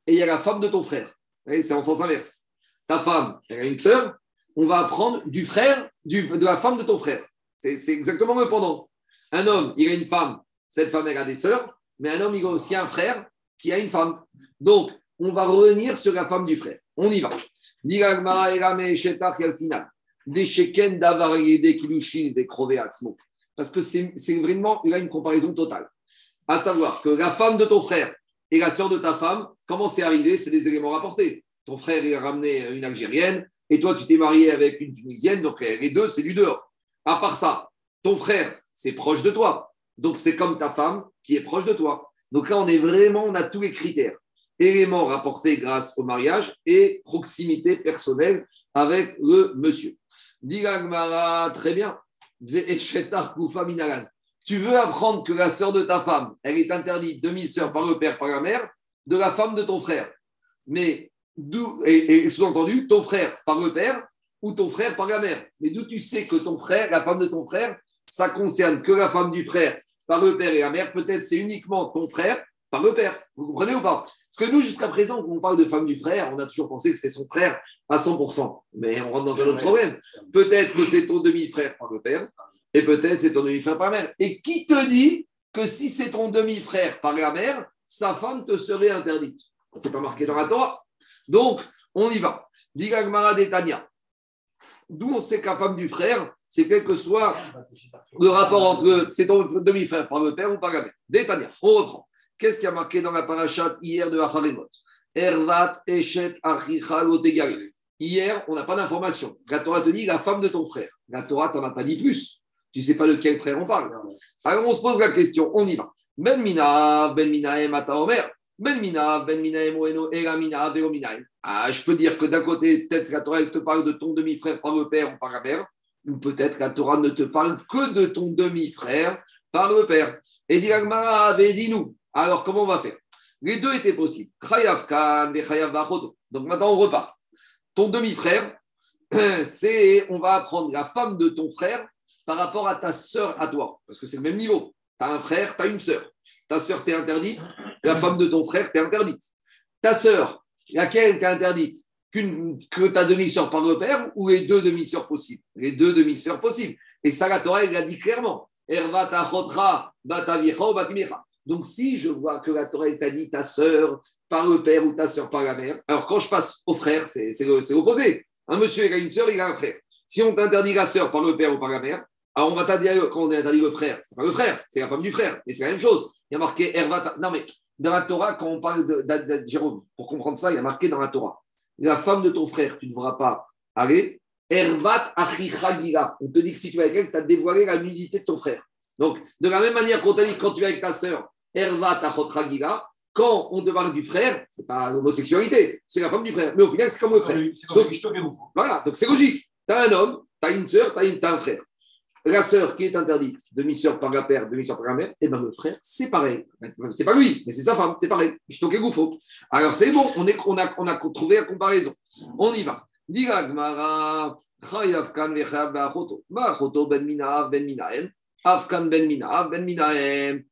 et il y a la femme de ton frère. C'est en sens inverse. Ta femme, elle a une sœur, on va apprendre du frère, de la femme de ton frère. C'est exactement le pendant. Un homme, il a une femme, cette femme, elle a des sœurs, mais un homme, il a aussi un frère qui a une femme. Donc, on va revenir sur la femme du frère. On y va. Parce que c'est vraiment là une comparaison totale. À savoir que la femme de ton frère et la sœur de ta femme, comment c'est arrivé? C'est des éléments rapportés. Ton frère a ramené une Algérienne et toi tu t'es marié avec une Tunisienne, donc les deux c'est du dehors. À part ça, ton frère c'est proche de toi, donc c'est comme ta femme qui est proche de toi. Donc là on est vraiment, on a tous les critères éléments rapportés grâce au mariage et proximité personnelle avec le monsieur. Digagmara, très bien. Tu veux apprendre que la sœur de ta femme, elle est interdite demi-sœur par le père, par la mère, de la femme de ton frère. Mais et, sous-entendu, ton frère par le père ou ton frère par la mère. Mais d'où tu sais que ton frère, la femme de ton frère, ça concerne que la femme du frère par le père et la mère, peut-être c'est uniquement ton frère par le père. Vous comprenez ou pas? Parce que nous, jusqu'à présent, quand on parle de femme du frère, on a toujours pensé que c'était son frère à 100%. Mais on rentre dans un autre problème. Peut-être que c'est ton demi-frère par le père, et peut-être c'est ton demi-frère par la mère. Et qui te dit que si c'est ton demi-frère par la mère, sa femme te serait interdite? C'est pas marqué dans la Torah. Donc, on y va. Digagmara Tania. D'où on sait que la femme du frère, c'est quel que soit le rapport entre. C'est ton demi-frère par le père ou par la mère. Détania. On reprend. Qu'est-ce qui a marqué dans la parachat hier de Acharemot Ervat Eshet. Hier, on n'a pas d'information. La Torah te dit la femme de ton frère. La Torah t'en a pas dit plus. Tu ne sais pas de quel frère on parle. Alors on se pose la question, on y va. Ben Mina, Ben Minaem Ata Omer. Ben Mina, Ben Minaem Oeno, Ela Mina, Vero Minaem. Ah, je peux dire que d'un côté, peut-être la Torah te parle de ton demi-frère par le père ou par la mère, ou peut-être la Torah ne te parle que de ton demi-frère par le père. Et dit nous. Alors comment on va faire? Les deux étaient possibles. Donc maintenant on repart. Ton demi-frère, c'est, on va apprendre la femme de ton frère par rapport à ta sœur à toi, parce que c'est le même niveau. Tu as un frère, tu as une sœur. Ta sœur t'est interdite, la femme de ton frère t'est interdite. Ta sœur, laquelle t'est interdite? Que ta demi-sœur par le père ou les deux demi-sœurs possibles? Les deux demi-sœurs possibles. Et ça, la Torah, elle l'a dit clairement. Donc, si je vois que la Torah t'a dit ta sœur par le père ou ta sœur par la mère, alors quand je passe au frère, c'est l'opposé. Un monsieur, il a une sœur, il a un frère. Si on t'interdit la sœur par le père ou par la mère, alors on va t'interdire, quand on interdit le frère, c'est pas le frère, c'est la femme du frère, mais c'est la même chose. Il y a marqué Ervata. Non, mais dans la Torah, quand on parle de, Jérôme, pour comprendre ça, il y a marqué dans la Torah la femme de ton frère, tu ne devras pas aller. Ervat achichagira. On te dit que si tu vas avec elle, tu as dévoilé la nudité de ton frère. Donc, de la même manière qu'on t'a dit quand tu es avec ta sœur, Ervat achotragira, quand on te parle du frère, c'est pas l'homosexualité, c'est la femme du frère. Mais au final, c'est comme le frère. Donc, voilà, donc c'est logique. Tu as un homme, tu as une sœur, tu as, un frère. La sœur qui est interdite, demi-sœur par la père, demi-sœur par la mère, et bien le frère, c'est pareil. C'est pas lui, mais c'est sa femme, c'est pareil. Alors c'est bon, on, est, on, a, on a trouvé la comparaison. On y va. Chayavkan Vechav. Afkan ben Minav ben Minaem.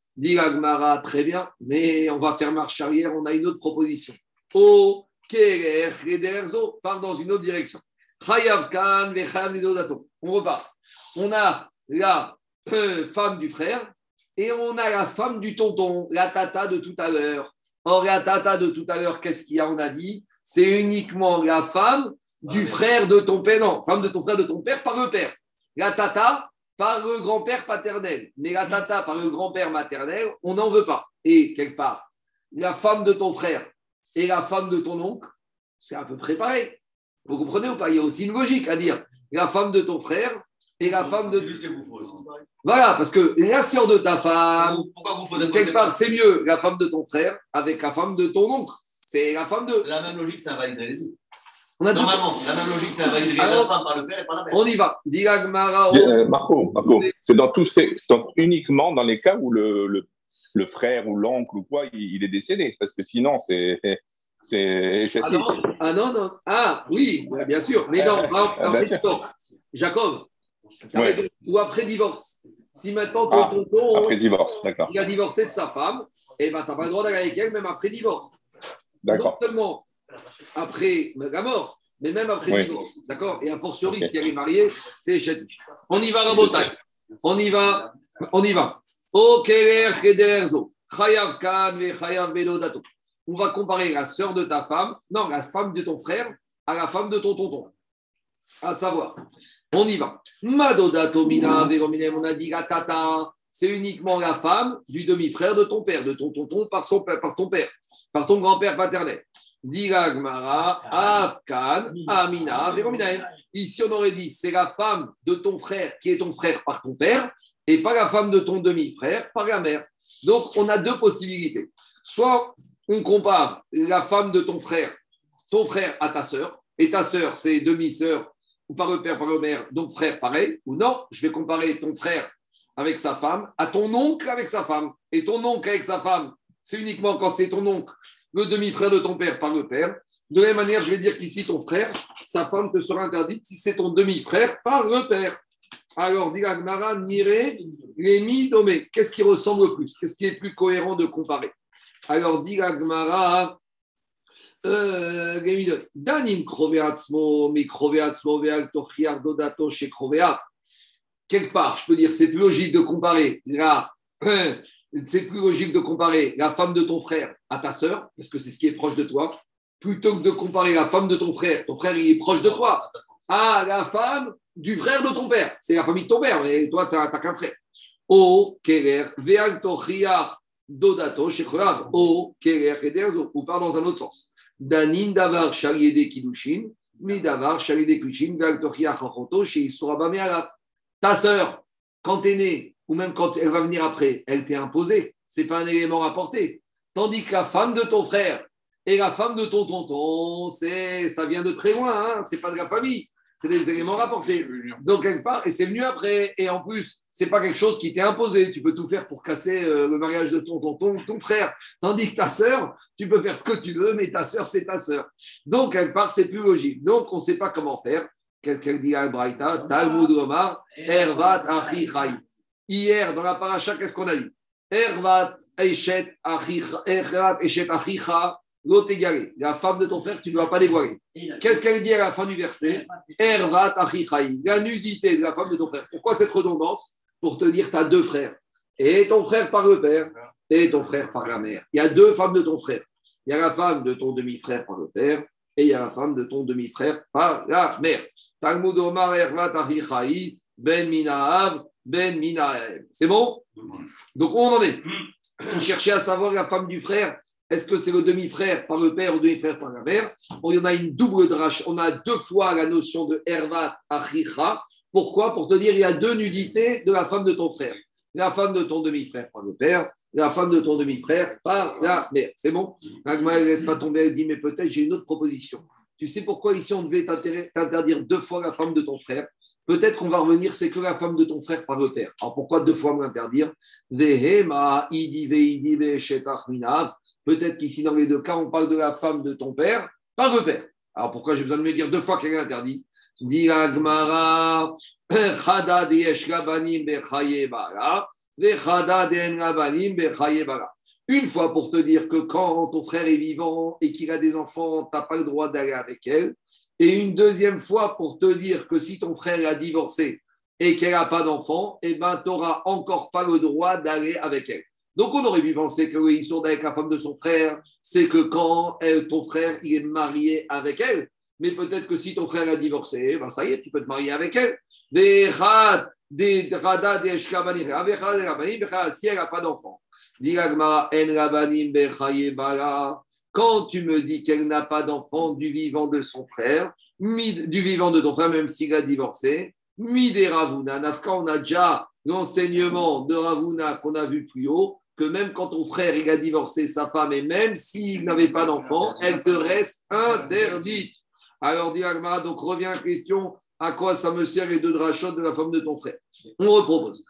Très bien, mais on va faire marche arrière, on a une autre proposition. O Kerer Rederzo part dans une autre direction. Kan On repart. On a la euh, femme du frère et on a la femme du tonton, la tata de tout à l'heure. Or, la tata de tout à l'heure, qu'est-ce qu'il y a? On a dit, c'est uniquement la femme du frère de ton père, non, femme de ton frère de ton père par le père. La tata par le grand-père paternel. Mais la tata par le grand-père maternel, on n'en veut pas. Et quelque part, la femme de ton frère et la femme de ton oncle, c'est à peu près pareil. Vous comprenez ou pas? Il y a aussi une logique à dire la femme de ton frère et la femme de. Voilà, parce que la sœur de ta femme, quelque part, c'est mieux la femme de ton frère avec la femme de ton oncle. C'est la femme de. La même logique, ça invalide les deux. Normalement, la même logique, ça invalide la femme par le père et par la mère. On y va. Euh, Marco, Marco c'est dans tous ces, uniquement dans les cas où le, le, le frère ou l'oncle ou quoi, il, il, est décédé, parce que sinon, c'est c'est ah non, ah non, non. Ah oui, bien sûr. Mais non, ah, après divorce. Jacob, raison. Ou après divorce. Si maintenant ton ah, tonton après divorce, il a divorcé de sa femme, eh ben, tu n'as pas le droit d'aller avec elle, même après divorce. D'accord. Non seulement après la mort, mais même après divorce. D'accord Et a fortiori, si elle est mariée, c'est On y va, Rabotak. On y va. On y va. On va comparer la sœur de ta femme, non, la femme de ton frère, à la femme de ton tonton. À savoir, on y va. Madoda Tomina, on a dit tata, c'est uniquement la femme du demi-frère de ton père, de ton tonton par, son, par ton père, par ton grand-père paternel. Gmara, Afkan, Amina, Ici, on aurait dit, c'est la femme de ton frère qui est ton frère par ton père, et pas la femme de ton demi-frère par la mère. Donc, on a deux possibilités. Soit on compare la femme de ton frère, ton frère à ta sœur, et ta sœur, c'est demi-sœur, ou par le père, par le mère, donc frère pareil, ou non, je vais comparer ton frère avec sa femme à ton oncle avec sa femme. Et ton oncle avec sa femme, c'est uniquement quand c'est ton oncle, le demi-frère de ton père par le père. De la même manière, je vais dire qu'ici, ton frère, sa femme te sera interdite si c'est ton demi-frère par le père. Alors, dit Agmara, Niré, Lémi, Domé. Qu'est-ce qui ressemble le plus? Qu'est-ce qui est plus cohérent de comparer? Alors, dit Gmara, euh, Danin mi chez Krovea. Quelque part, je peux dire, c'est plus logique de comparer. Là, c'est plus logique de comparer la femme de ton frère à ta sœur, parce que c'est ce qui est proche de toi, plutôt que de comparer la femme de ton frère, ton frère il est proche de toi, à la femme du frère de ton père. C'est la famille de ton père, mais toi, tu n'as qu'un frère. O kerer, ve'alto chiach dodato shechorav. O kerer. Ou part dans un autre sens. Ta sœur, quand tu es né, ou même quand elle va venir après, elle t'est imposée. Ce n'est pas un élément rapporté. Tandis que la femme de ton frère et la femme de ton tonton, c'est, ça vient de très loin, hein, c'est pas de la famille c'est des éléments rapportés. Donc, quelque part, et c'est venu après. Et en plus, c'est pas quelque chose qui t'est imposé. Tu peux tout faire pour casser euh, le mariage de ton tonton, ton, ton frère. Tandis que ta sœur, tu peux faire ce que tu veux, mais ta sœur, c'est ta sœur. Donc, quelque part, c'est plus logique. Donc, on ne sait pas comment faire. Qu'est-ce qu'elle dit à Braïta Talmud Omar, Ervat. Hier, dans la paracha, qu'est-ce qu'on a dit? Ervat Eshet Achicha l'autre égaré. La femme de ton frère, tu ne vas pas dévoiler. Qu'est-ce qu'elle dit à la fin du verset Ervat La nudité de la femme de ton frère. Pourquoi cette redondance Pour te dire, tu as deux frères. Et ton frère par le père et ton frère par la mère. Il y a deux femmes de ton frère. Il y a la femme de ton demi-frère par le père et il y a la femme de ton demi-frère par la mère. Talmud Omar Ervat Ben Ben. C'est bon? Donc on en est? On cherchait à savoir la femme du frère est-ce que c'est le demi-frère par le père ou le demi-frère par la mère? On y a une double drache. On a deux fois la notion de Hervat Achicha. Pourquoi? Pour te dire, il y a deux nudités de la femme de ton frère. La femme de ton demi-frère par le père, la femme de ton demi-frère par la mère. C'est bon? Agma laisse pas tomber, elle dit, mais peut-être j'ai une autre proposition. Tu sais pourquoi ici on devait t'interdire deux fois la femme de ton frère? Peut-être qu'on va revenir, c'est que la femme de ton frère par le père. Alors pourquoi deux fois m'interdire? Peut-être qu'ici, dans les deux cas, on parle de la femme de ton père par le père. Alors pourquoi j'ai besoin de me dire deux fois qu'elle est interdite une fois pour te dire que quand ton frère est vivant et qu'il a des enfants, tu n'as pas le droit d'aller avec elle. Et une deuxième fois pour te dire que si ton frère a divorcé et qu'elle n'a pas d'enfant, eh ben, tu n'auras encore pas le droit d'aller avec elle. Donc on aurait pu penser que oui, sourde avec la femme de son frère, c'est que quand ton frère il est marié avec elle, mais peut-être que si ton frère a divorcé, ben ça y est, tu peux te marier avec elle. Si elle n'a pas d'enfant. Quand tu me dis qu'elle n'a pas d'enfant du vivant de son frère, du vivant de ton frère, même s'il a divorcé, on a déjà l'enseignement de Ravuna qu'on a vu plus haut, que même quand ton frère il a divorcé sa femme et même s'il n'avait pas d'enfant, elle te reste interdite. Alors, dit Agmara, donc revient à la question à quoi ça me sert les deux drachot de la femme de ton frère? On repropose.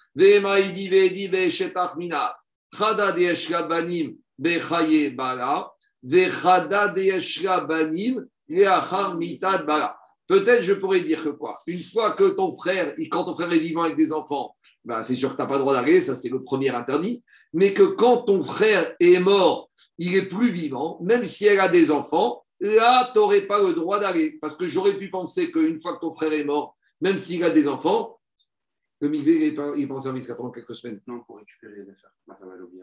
Peut-être je pourrais dire que quoi? Une fois que ton frère, quand ton frère est vivant avec des enfants, ben c'est sûr que tu n'as pas le droit d'aller, ça c'est le premier interdit mais que quand ton frère est mort, il est plus vivant, même si elle a des enfants, là, tu n'aurais pas le droit d'aller. Parce que j'aurais pu penser qu'une fois que ton frère est mort, même s'il a des enfants, le Migvé, il pense en ça pendant quelques semaines. Non, pour récupérer les affaires. Ma femme, elle oublie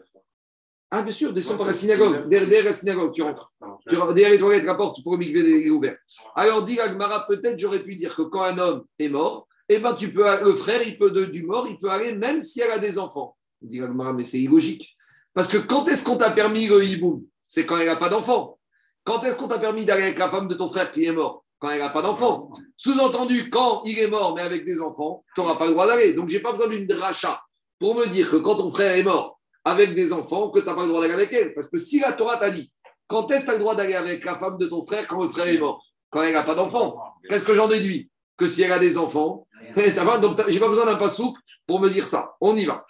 Ah, bien sûr, descends par la synagogue. Derrière la synagogue, tu rentres. derrière les toilettes, la porte pour le Migvé est ouvert. Alors, dit Agmara, peut-être j'aurais pu dire que quand un homme est mort, eh ben, tu peux, le frère, il peut, de, du mort, il peut aller même si elle a des enfants. Dit mais c'est illogique. Parce que quand est-ce qu'on t'a permis le hiboum C'est quand elle n'a pas d'enfant. Quand est-ce qu'on t'a permis d'aller avec la femme de ton frère qui est mort? Quand elle n'a pas d'enfant. Sous-entendu, quand il est mort mais avec des enfants, tu n'auras pas le droit d'aller. Donc, je n'ai pas besoin d'une dracha pour me dire que quand ton frère est mort avec des enfants, que tu n'as pas le droit d'aller avec elle. Parce que si la Torah t'a dit, quand est-ce que tu as le droit d'aller avec la femme de ton frère quand le frère est mort? Quand elle n'a pas d'enfant. Qu'est-ce que j'en déduis? Que si elle a des enfants, donc j'ai pas besoin d'un pasouk pour me dire ça. On y va.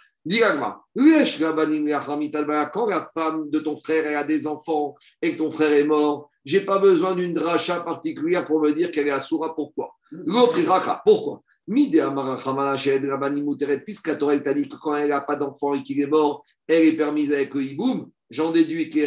Quand la femme de ton frère a des enfants et que ton frère est mort, j'ai pas besoin d'une dracha particulière pour me dire qu'elle est assoura. Pourquoi? L'autre. Pourquoi? Puisque la Torah t'a dit que quand elle n'a pas d'enfant et qu'il est mort, elle est permise avec le hiboum. J'en déduis que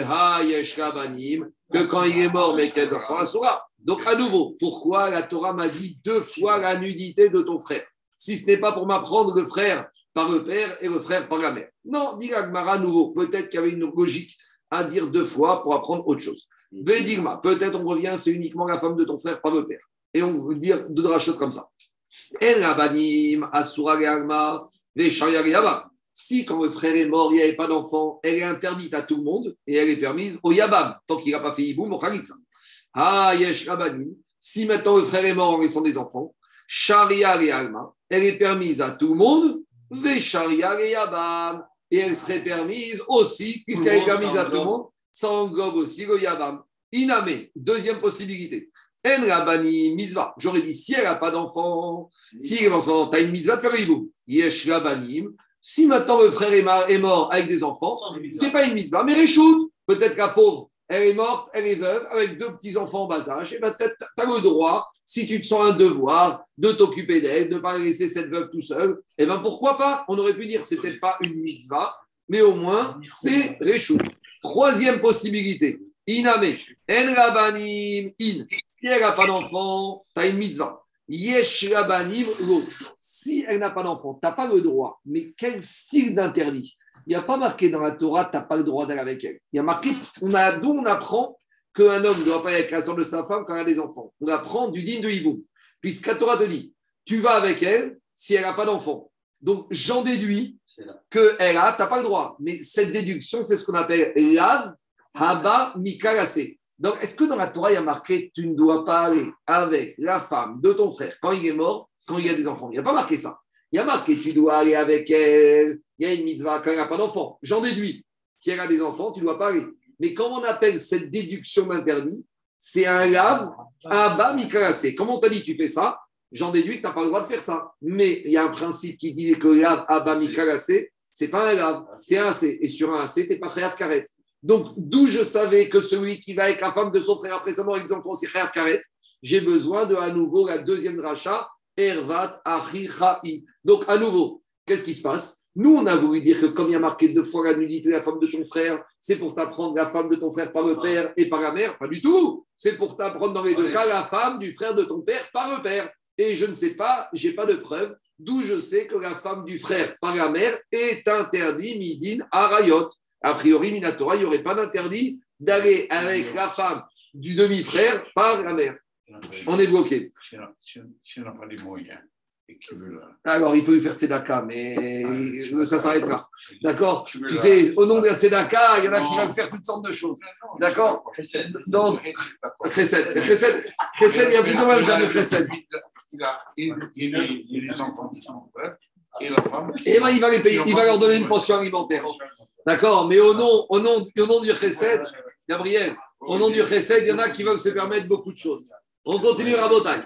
que quand il est mort mais qu'elle assoura. Donc à nouveau, pourquoi la Torah m'a dit deux fois la nudité de ton frère? Si ce n'est pas pour m'apprendre le frère par le père et le frère par la mère. Non, dit Agmara nouveau. Peut-être qu'il y avait une logique à dire deux fois pour apprendre autre chose. Védigma, peut-être on revient, c'est uniquement la femme de ton frère par le père. Et on veut dire deux rachats comme ça. El Rabanim, Asura Agma, Si quand le frère est mort, il n'y avait pas d'enfant, elle est interdite à tout le monde et elle est permise au Yabam, tant qu'il n'a pas fait Iboum au. Ah, Yesh Rabanim. Si maintenant le frère est mort en laissant des enfants, Sharia et Alma, elle est permise à tout le monde, Yabam. Et elle serait permise aussi, puisqu'elle est permise à tout le monde, ça englobe aussi le Yabam. Iname, deuxième possibilité. En Rabani mitzvah. J'aurais dit, si elle n'a pas d'enfant, si elle enfant, tu as une mitzvah de faire le Yesh Rabanim. Si maintenant le frère est mort avec des enfants, c'est pas une mitzvah, mais Réchout. Peut-être qu'à pauvre, elle est morte, elle est veuve, avec deux petits-enfants en bas âge, et ben, tu as le droit, si tu te sens un devoir, de t'occuper d'elle, de ne pas laisser cette veuve tout seul, et ben pourquoi pas? On aurait pu dire, c'est peut-être pas une mitzvah, mais au moins, c'est réchou. Troisième possibilité, iname, en rabanim, in. Si elle n'a pas d'enfant, tu as une mitzvah. Yesh rabanim, Si elle n'a pas d'enfant, tu n'as pas le droit, mais quel style d'interdit? Il n'y a pas marqué dans la Torah, tu n'as pas le droit d'aller avec elle. Il y a marqué, on a, d'où on apprend qu'un homme ne doit pas aller avec la soeur de sa femme quand il a des enfants. On apprend du digne de Hibou. Puisque la Torah te dit, tu vas avec elle si elle n'a pas d'enfant. Donc j'en déduis qu'elle a, tu n'as pas le droit. Mais cette déduction, c'est ce qu'on appelle lav, haba, mikarase. Donc est-ce que dans la Torah, il y a marqué, tu ne dois pas aller avec la femme de ton frère quand il est mort, quand il y a des enfants? Il n'y a pas marqué ça. Il y a marqué, tu dois aller avec elle. Il y a une mitzvah quand elle n'a pas d'enfant. J'en déduis. Si elle a des enfants, tu ne dois pas aller. Mais comment on appelle cette déduction d'interdit C'est un lave, un bas. Comment on t'a dit tu fais ça? J'en déduis que tu n'as pas le droit de faire ça. Mais il y a un principe qui dit que lave, mikarasé, c'est pas un lave, c'est un C. Et sur un C, tu n'es pas à karet. Donc, d'où je savais que celui qui va avec la femme de son frère après sa mort avec des enfants, c'est khayaf karet, j'ai besoin de à nouveau la deuxième rachat Ervat Achichai. Donc, à nouveau, qu'est-ce qui se passe? Nous, on a voulu dire que comme il y a marqué deux fois la nudité de la femme de ton frère, c'est pour t'apprendre la femme de ton frère par le père et par la mère? Pas du tout. C'est pour t'apprendre dans les deux cas la femme du frère de ton père par le père. Et je ne sais pas, j'ai pas de preuve, d'où je sais que la femme du frère par la mère est interdit midin arayot. A priori, Minatora, il n'y aurait pas d'interdit d'aller avec la femme du demi-frère par la mère. On est bloqué. Si on n'a pas les moyens. Veut Alors, il peut lui faire Tzedaka, mais ça s'arrête là. D'accord Tu sais, au nom de la Tzedaka, il y en a qui veulent faire toutes sortes de choses. D'accord Donc, Chesed. Chesed, il y a moyens de faire de Chesed. Il a les enfants qui sont frères. Et la femme. Et ben, il va les payer, il va leur donner une pension alimentaire. D'accord Mais au nom, au nom, au nom du Chesed, Gabriel, au nom du Chesed, il y en a qui veulent se permettre beaucoup de choses. On continue à Botagne.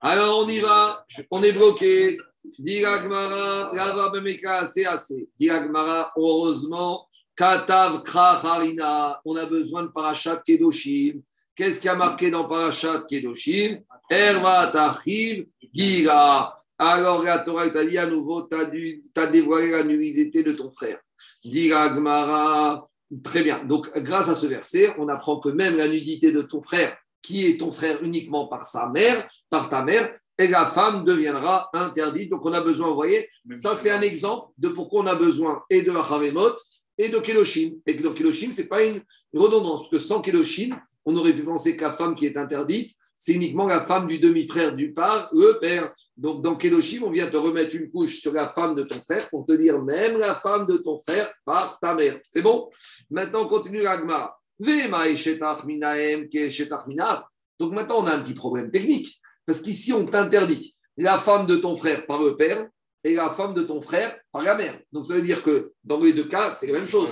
Alors on y va, on est bloqué. Diragmara, Rava Bemeka, c'est assez. Diragmara, heureusement, Katav Kracharina, on a besoin de Parashat Kedoshim. Qu'est-ce qui a marqué dans Parashat Kedoshim? Erva Tachiv Gira. Alors la Torah t'a dit à nouveau, tu as, dévoilé la nullité de ton frère. Diragmara, très bien. Donc grâce à ce verset, on apprend que même la nudité de ton frère, qui est ton frère uniquement par sa mère, par ta mère, et la femme deviendra interdite. Donc on a besoin, vous voyez, ça c'est un exemple de pourquoi on a besoin et de Haremot et de Keloshim. Et que dans Keloshim, ce n'est pas une redondance, parce que sans Keloshim, on aurait pu penser que la femme qui est interdite, c'est uniquement la femme du demi-frère du père, le père. Donc dans Keloshim, on vient te remettre une couche sur la femme de ton frère pour te dire même la femme de ton frère par ta mère. C'est bon? Maintenant, on continue l'agma. Donc maintenant, on a un petit problème technique. Parce qu'ici, on t'interdit la femme de ton frère par le père et la femme de ton frère par la mère. Donc ça veut dire que dans les deux cas, c'est la même chose.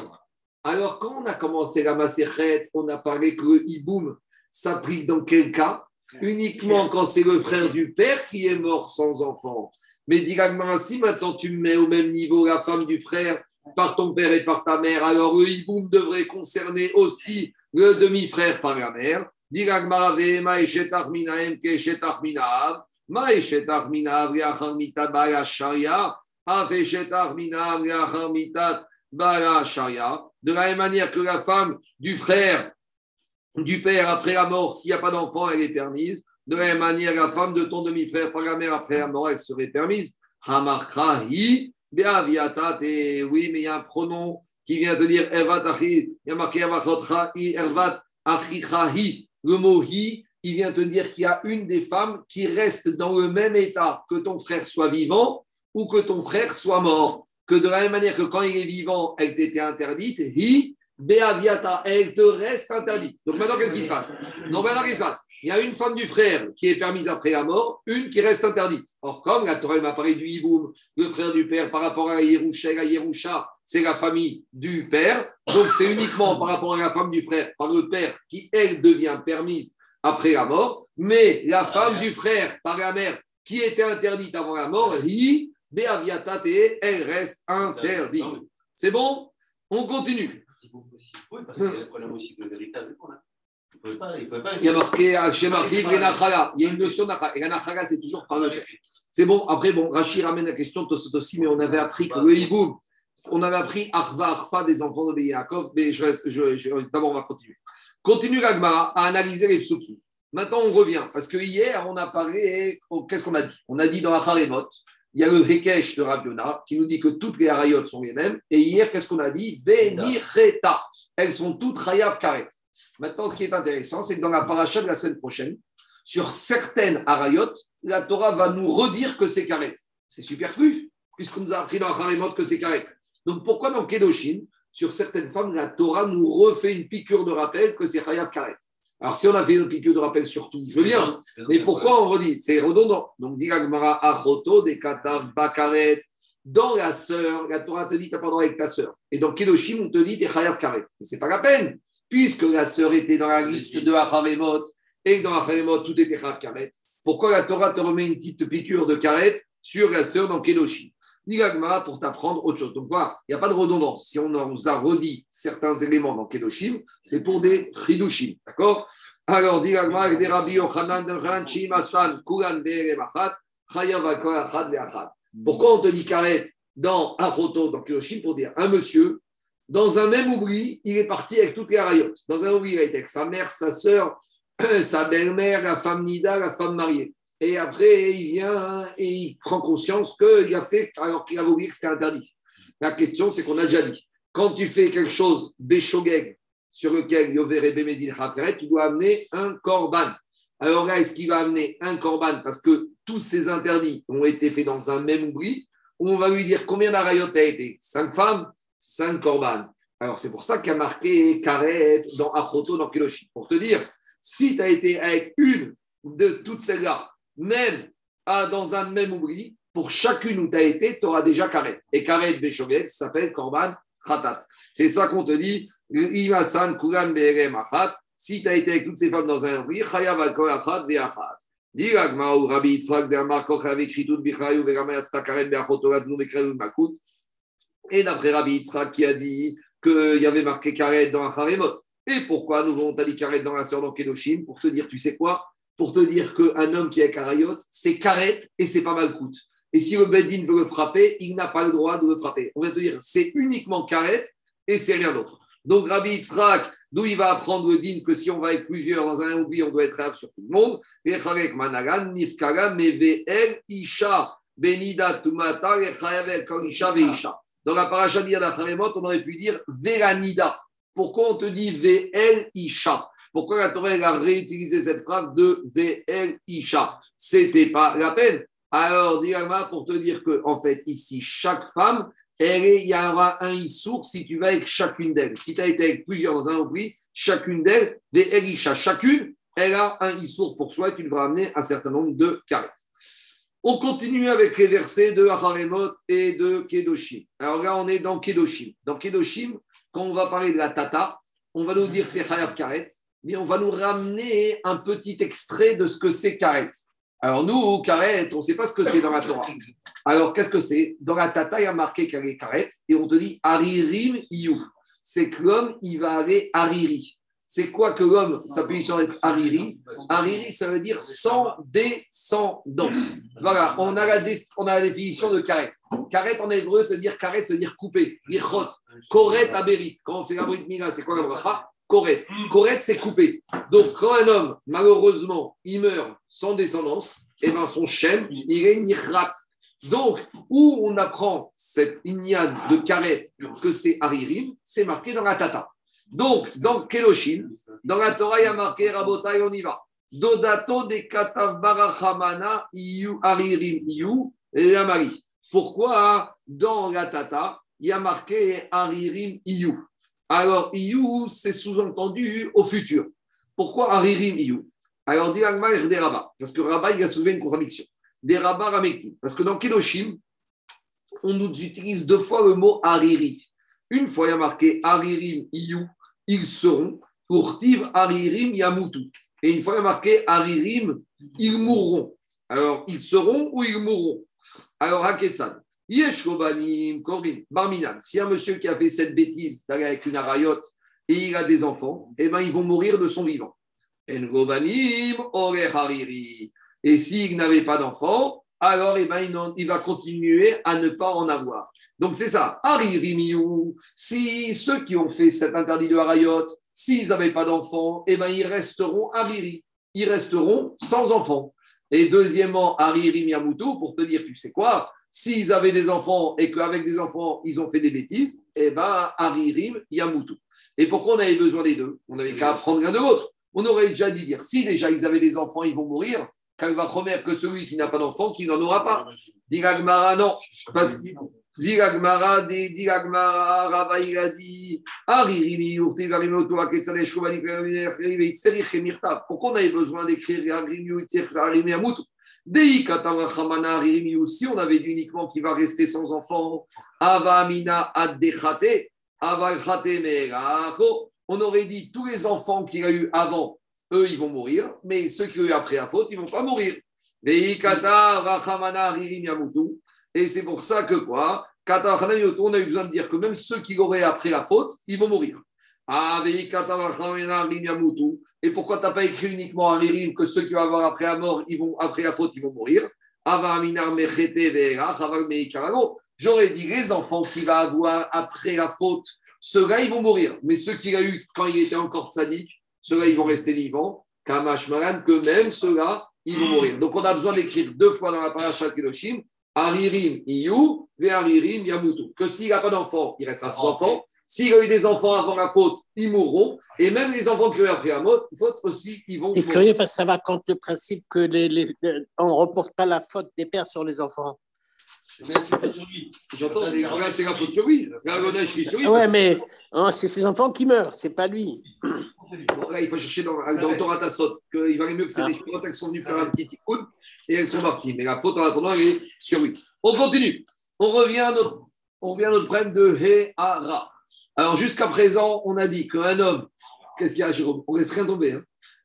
Alors, quand on a commencé la macérette, on a parlé que le hiboum s'applique dans quel cas? Uniquement quand c'est le frère du père qui est mort sans enfant. Mais directement si maintenant tu mets au même niveau la femme du frère par ton père et par ta mère, alors le hiboum devrait concerner aussi le demi-frère par la mère. De la même manière que la femme du frère, du père après la mort, s'il n'y a pas d'enfant, elle est permise. De la même manière, la femme de ton demi-frère par la mère après la mort, elle serait permise. Hamarkrahi oui, mais il y a un pronom qui vient de dire Ervat Achi, il y a marqué Ervat Achichahi. Le mot hi, il vient te dire qu'il y a une des femmes qui reste dans le même état que ton frère soit vivant ou que ton frère soit mort. Que de la même manière que quand il est vivant, elle t'était interdite, hi, Beaviata, elle te reste interdite. Donc maintenant, qu'est-ce qui se passe? Non, maintenant, qu'est-ce qui se passe? Il y a une femme du frère qui est permise après la mort, une qui reste interdite. Or, comme la Torah m'a parlé du Hiboum, le frère du père, par rapport à Yerusha, la Yerusha, c'est la famille du père. Donc, c'est uniquement par rapport à la femme du frère, par le père, qui, elle, devient permise après la mort. Mais la femme du frère, par la mère, qui était interdite avant la mort, hi, elle reste interdite. C'est bon? On continue. Possible. Oui, parce qu'il y a le problème aussi de l'héritage. Il ne pouvait pas. Il, pouvait pas Il y a marqué euh, chez marqué Nachala. Il y a une notion d'Achala. Et la Nachala, c'est toujours par le père. C'est bon. Après, bon, Rachid ramène la question de Tosot aussi, mais on avait appris que le hiboum, on avait appris Arva, Arfa des enfants de Yaakov. Mais je reste, je, je, d'abord, on va continuer. Continue l'Agmara à analyser les psukim. Maintenant, on revient. Parce que hier, on a parlé. Qu'est-ce qu'on a dit? On a dit dans la Haremot, il y a le Hekesh de Raviona qui nous dit que toutes les Harayot sont les mêmes. Et hier, qu'est-ce qu'on a dit? Benicheta. Elles sont toutes Hayav Karet. Maintenant, ce qui est intéressant, c'est que dans la paracha de la semaine prochaine, sur certaines Harayot, la Torah va nous redire que c'est Karet. C'est superflu, puisqu'on nous a appris dans la Haremot que c'est Karet. Donc pourquoi dans Kedoshim, sur certaines femmes, la Torah nous refait une piqûre de rappel que c'est Hayav Karet? Alors, si on a fait une piqûre de rappel sur tout, je veux bien. Mais pourquoi on redit? C'est redondant. Donc, dit Achoto, des Katav, Bakaret. Dans la sœur, la Torah te dit, tu pas le droit avec ta sœur. Et dans Kedoshim, on te dit, tu es Chayav Karet. Mais ce n'est pas la peine, puisque la sœur était dans la liste de Acharemot, et que dans Acharemot, tout était Chayav Karet. Pourquoi la Torah te remet une petite piqûre de Karet sur la sœur dans Kedoshim? Nigagmara pour t'apprendre autre chose. Donc voilà, il n'y a pas de redondance. Si on nous a redit certains éléments dans Kedoshim, c'est pour des Chidushim. D'accord? Alors, Nigagmara, des Rabbi Yochanan, Ranchim, Hassan, Kuran, Be'eremachat, Chayavakor, Ve'achat. Pourquoi on te dit Karet dans Achoto, dans Kedoshim, pour dire un monsieur, dans un même oubli, il est parti avec toutes les rayotes. Dans un oubli, il a été avec sa mère, sa sœur, sa belle-mère, la femme Nida, la femme mariée. Et après, il vient et il prend conscience qu'il a fait alors qu'il avait oublié que c'était interdit. La question, c'est qu'on a déjà dit quand tu fais quelque chose, Béchogeg, sur lequel Yover et Bémézil tu dois amener un korban. Alors là, est-ce qu'il va amener un korban? Parce que tous ces interdits ont été faits dans un même oubli Ou on va lui dire combien d'arayot a été? Cinq femmes, cinq korban. Alors c'est pour ça qu'il a marqué Karet dans Achoto, dans Keloshi. Pour te dire, si tu as été avec une de toutes celles-là, même ah, dans un même oubli, pour chacune où tu as été, tu auras déjà karet. Et karet Béchogek s'appelle Korban Khatat. C'est ça qu'on te dit, Imasan Machat. Si tu as été avec toutes ces femmes dans un oubli, Chayav al Korachat Veachat. Dit Agmao Rabbi de Nouvekrelu Makut. Et d'après Rabbi Yitzhak qui a dit qu'il y avait marqué karet dans un Haremot. Et pourquoi nous avons dit karet dans la sœur dans Kedoshim? Pour te dire, tu sais quoi? Pour te dire qu'un homme qui est carayot, c'est carré et c'est pas mal coûte. Et si le Bedin veut le frapper, il n'a pas le droit de le frapper. On va te dire, c'est uniquement carré et c'est rien d'autre. Donc Rabbi Yitzhak, d'où il va apprendre le din que si on va avec plusieurs dans un oubli, on doit être rave sur tout le monde. Isha, Benida, Tumata, Isha, Veisha. Dans la paracha d'Iyad on aurait pu dire Veranida. Pourquoi on te dit VL Isha? Pourquoi la Torah a réutilisé cette phrase de VL Isha? C'était pas la peine. Alors, Diagma, pour te dire que, en fait, ici, chaque femme, elle il y aura un issour si tu vas avec chacune d'elles. Si tu as été avec plusieurs dans un oubli, chacune d'elles, VL Isha, chacune, elle a un issour pour soi et tu devras amener un certain nombre de carettes. On continue avec les versets de Haremot et de Kedoshim. Alors là, on est dans Kedoshim. Dans Kedoshim, quand on va parler de la tata, on va nous dire c'est Chayav Karet, mais on va nous ramener un petit extrait de ce que c'est Karet. Alors nous, Karet, on ne sait pas ce que c'est dans la Torah. Alors qu'est-ce que c'est? Dans la tata, il y a marqué Karet, et on te dit Aririm Iyu. C'est que l'homme, il va aller Ariri. C'est quoi que l'homme s'appuie sur être Hariri? Hariri, ça veut dire sans descendance. Voilà, on a la, on a la définition de karet. Karet en hébreu, ça veut dire karet, ça veut dire couper, dire. Koret aberit. Quand on fait la mila, c'est quoi la Koret. Koret, c'est couper. Donc, quand un homme, malheureusement, il meurt sans descendance, et eh ben son shem, il est nichrat. Donc, où on apprend cette ignade de karet que c'est Haririm, c'est marqué dans la Tata. Donc, dans Keloshim, dans la Torah, il y a marqué Rabotai, on y va. Dodato de Katavbarachamana Iyu Haririm Iyu Lamari. Pourquoi dans la Tata, il y a marqué Haririm Iyu? Alors, Iyu, c'est sous-entendu au futur. Pourquoi Haririm Iyu? Alors, dit des Rabbah, parce que Rabbah, il a soulevé une contradiction. Des Rabbah Ramekti. Parce que dans Keloshim, on nous utilise deux fois le mot Hariri. Une fois, il y a marqué Haririm Iyu ils seront. Pour Tiv Haririm Yamutu. Et une fois il y a marqué Haririm, ils mourront. Alors, ils seront ou ils mourront? Alors, Haketsan. Yeshkobanim, Korin, Barminan. Si un monsieur qui a fait cette bêtise d'aller avec une arayote et il a des enfants, eh bien, ils vont mourir de son vivant. Hariri. Et s'il n'avait pas d'enfants, alors eh ben, il va continuer à ne pas en avoir. Donc c'est ça. Haririmiou, si ceux qui ont fait cet interdit de Harayot, s'ils n'avaient pas d'enfants, eh ben, ils resteront Hariri. Ils resteront sans enfants. Et deuxièmement, Yamutu, pour te dire, tu sais quoi, s'ils avaient des enfants et qu'avec des enfants, ils ont fait des bêtises, eh ben, Haririm Yamutu. Et pourquoi on avait besoin des deux On n'avait qu'à apprendre un de l'autre. On aurait déjà dit dire, si déjà ils avaient des enfants, ils vont mourir, va que celui qui n'a pas d'enfant, qui n'en aura pas. Diragmara, non. Parce que Diragmara, Diragmara, Rava, il a dit Pourquoi on avait besoin d'écrire si on avait dit uniquement qu'il va rester sans enfant, Avamina Addechate, Avachate on aurait dit tous les enfants qu'il a eu avant eux, ils vont mourir, mais ceux qui ont eu après la faute, ils ne vont pas mourir. Et c'est pour ça que quoi? On a eu besoin de dire que même ceux qui auraient après la faute, ils vont mourir. Et pourquoi tu n'as pas écrit uniquement à Ririm que ceux qui vont avoir après la mort, ils vont, après la faute, ils vont mourir? J'aurais dit les enfants qu'il va avoir après la faute, ceux-là, ils vont mourir. Mais ceux qu'il a eu quand il était encore sadique, ceux-là, ils vont rester vivants. Kamash Maran, que même ceux-là, ils vont mourir. Donc, on a besoin d'écrire deux fois dans la paracha Kiloshim Aririm Iyu, Aririm Yamutu. Que s'il n'a pas d'enfants, il restera sans enfants. S'il a eu des enfants avant la faute, ils mourront. Et même les enfants qui ont eu après la faute aussi, ils vont C'est curieux parce que ça va contre le principe que les, on ne reporte pas la faute des pères sur les enfants. Mais c'est sur lui. J'entends, c'est la faute sur lui. Ouais, mais hein, c'est ses enfants qui meurent, c'est pas lui. là, il faut chercher dans, dans Torah Tassot qu'il valait mieux que c'est des chirotes qui sont venues faire un petit tikkun et elles sont parties. Mais la faute en attendant, elle est sur lui. On continue. On revient à notre, on revient à notre problème de Hehara. Alors, jusqu'à présent, on a dit qu'un homme, qu'est-ce qu'il y a, Jérôme? On laisse rien tomber.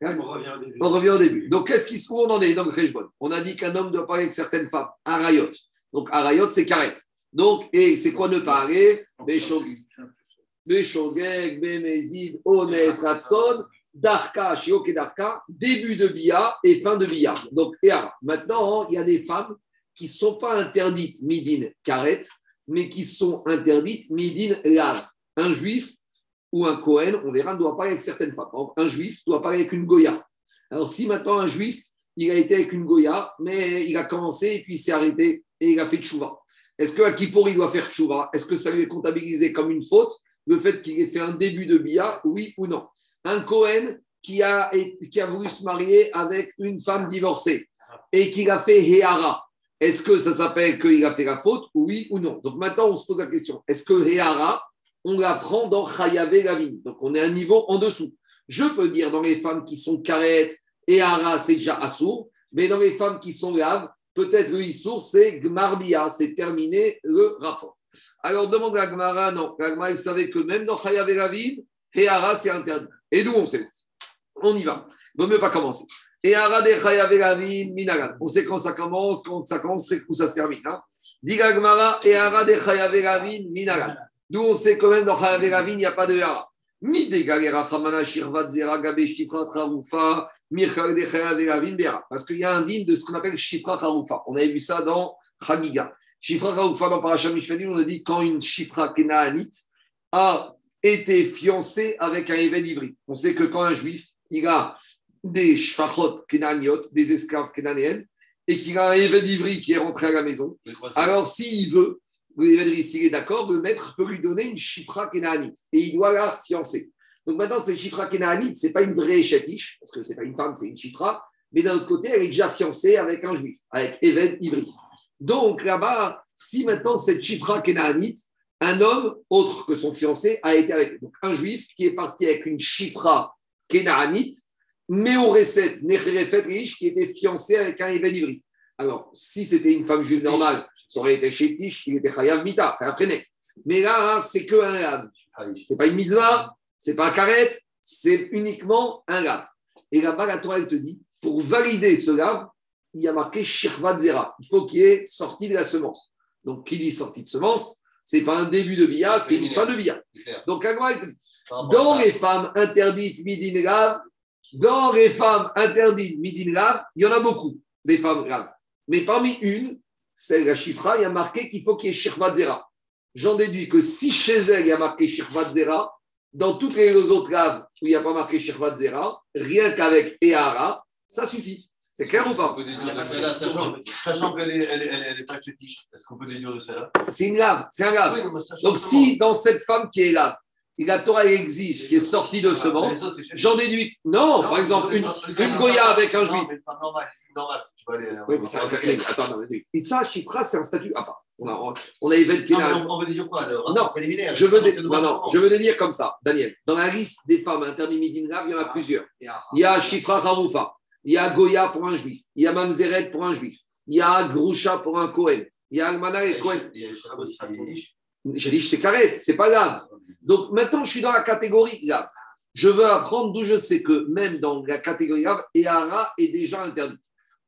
Hein on revient au début. On revient au début. Donc, qu'est-ce qui, en est dans le On a dit qu'un homme doit parler avec certaines femmes, un rayot. Donc, Arayot, c'est Karet. Donc, et c'est quoi ne parler? Beshogeg, Bemezid, Ones, Ratson, Darka, Shiok et Darka, début de Bia et fin de Bia. Donc, et Maintenant, il y a des femmes qui ne sont pas interdites Midin Karet, mais qui sont interdites Midin Lav. Un juif ou un Kohen, on verra, ne doit parler avec certaines femmes. Un juif doit parler avec une Goya. Alors, si maintenant un juif, il a été avec une Goya, mais il a commencé et puis il s'est arrêté et il a fait tchouva. Est-ce qu'à Kippour, il doit faire tchouva? Est-ce que ça lui est comptabilisé comme une faute le fait qu'il ait fait un début de bia, oui ou non? Un Cohen qui a, qui a voulu se marier avec une femme divorcée et qu'il a fait Héara, est-ce que ça s'appelle qu'il a fait la faute, oui ou non? Donc maintenant, on se pose la question est-ce que Héara, on l'apprend dans Chayavé Gavin Donc on est un niveau en dessous. Je peux dire dans les femmes qui sont carettes, Héara, c'est déjà assourd, mais dans les femmes qui sont graves, peut-être le Issour, c'est Gmarbia, c'est terminé le rapport. Alors demande à Gmara, non, Gmara, il savait que même dans Chayav et Ravid, Héara, c'est interdit. Et d'où on sait On y va. Il vaut mieux pas commencer. Héara de Chayav et Ravid, Minagan. On sait quand ça commence, quand ça commence, c'est où ça se termine. Hein. Diga Gmara, Héara de Chayav et Ravid, Minagan. D'où on sait quand même dans Chayav et Ravid, il n'y a pas de Héara. Parce qu'il y a un digne de ce qu'on appelle Shifra Haroufa. On avait vu ça dans Chagiga. Shifra Haroufa, dans Parashah Mishpadim, on a dit quand une Shifra Kenaanite a été fiancée avec un Éved Ivri. On sait que quand un juif, il a des Shfachot Kenaaniot, des esclaves kenanéennes, et qu'il a un évêque d'Ivry qui est rentré à la maison, alors s'il veut, d'Ivry, s'il est d'accord, le maître peut lui donner une chifra kénaanite et il doit la fiancer. Donc maintenant, cette chifra kénaanite, ce n'est pas une vraie chatiche, parce que ce n'est pas une femme, c'est une chifra, mais d'un autre côté, elle est déjà fiancée avec un juif, avec évêque Ivry. Donc là-bas, si maintenant cette chifra kénaanite, un homme autre que son fiancé a été avec un juif qui est parti avec une chifra kénaanite, Méoreset, Nechrefet riche, qui était fiancé avec un évêque d'Ivry. Alors, si c'était une femme juive normale, ça aurait été chétiche, il était chayav mita, chayav frené. Mais là, c'est que un lave. C'est pas une mitzvah, c'est pas un karet, c'est uniquement un lave. Et là-bas, la Torah, elle te dit, pour valider ce lave, il y a marqué shirvat zera. Il faut qu'il ait sorti de la semence. Donc, qui dit sortie de semence, c'est pas un début de bia, c'est une fin de bia. Donc, la elle te dit, dans les femmes interdites midin lave, dans les femmes interdites midin lave, il y en a beaucoup, des femmes graves. Mais parmi une, c'est la chifra, il y a marqué qu'il faut qu'il y ait shirvat zera. J'en déduis que si chez elle, il y a marqué shirvat zera, dans toutes les autres laves où il n'y a pas marqué shirvat zera, rien qu'avec Ehara, ça suffit. C'est clair ou pas? Sachant, qu'elle n'est pas chétiche, est-ce qu'on peut déduire de celle-là? C'est une lave, c'est un lave. Donc si dans cette femme qui est là, et la Torah exige qui est sortie de Ah, semence, j'en déduis. Non, par exemple, une, une Goya avec un Non, juif. ça, ça, attends, non, mais- Et ça, Chifra, c'est un statut à part. On a, on a Yvette qui Non, le Non, Je veux, non, non, je veux te dire comme ça, Daniel. Dans la liste des femmes interdites Midin il y en a plusieurs. Il y a Shifra Haroufa, il y a Goya pour un juif, il y a Mamzeret pour un juif, il y a Grusha pour un Cohen, il y a Almana et Cohen. Il y a J'ai dit, c'est carré, c'est pas grave. Donc maintenant, je suis dans la catégorie grave. Je veux apprendre d'où je sais que même dans la catégorie grave, Ehara est déjà interdit.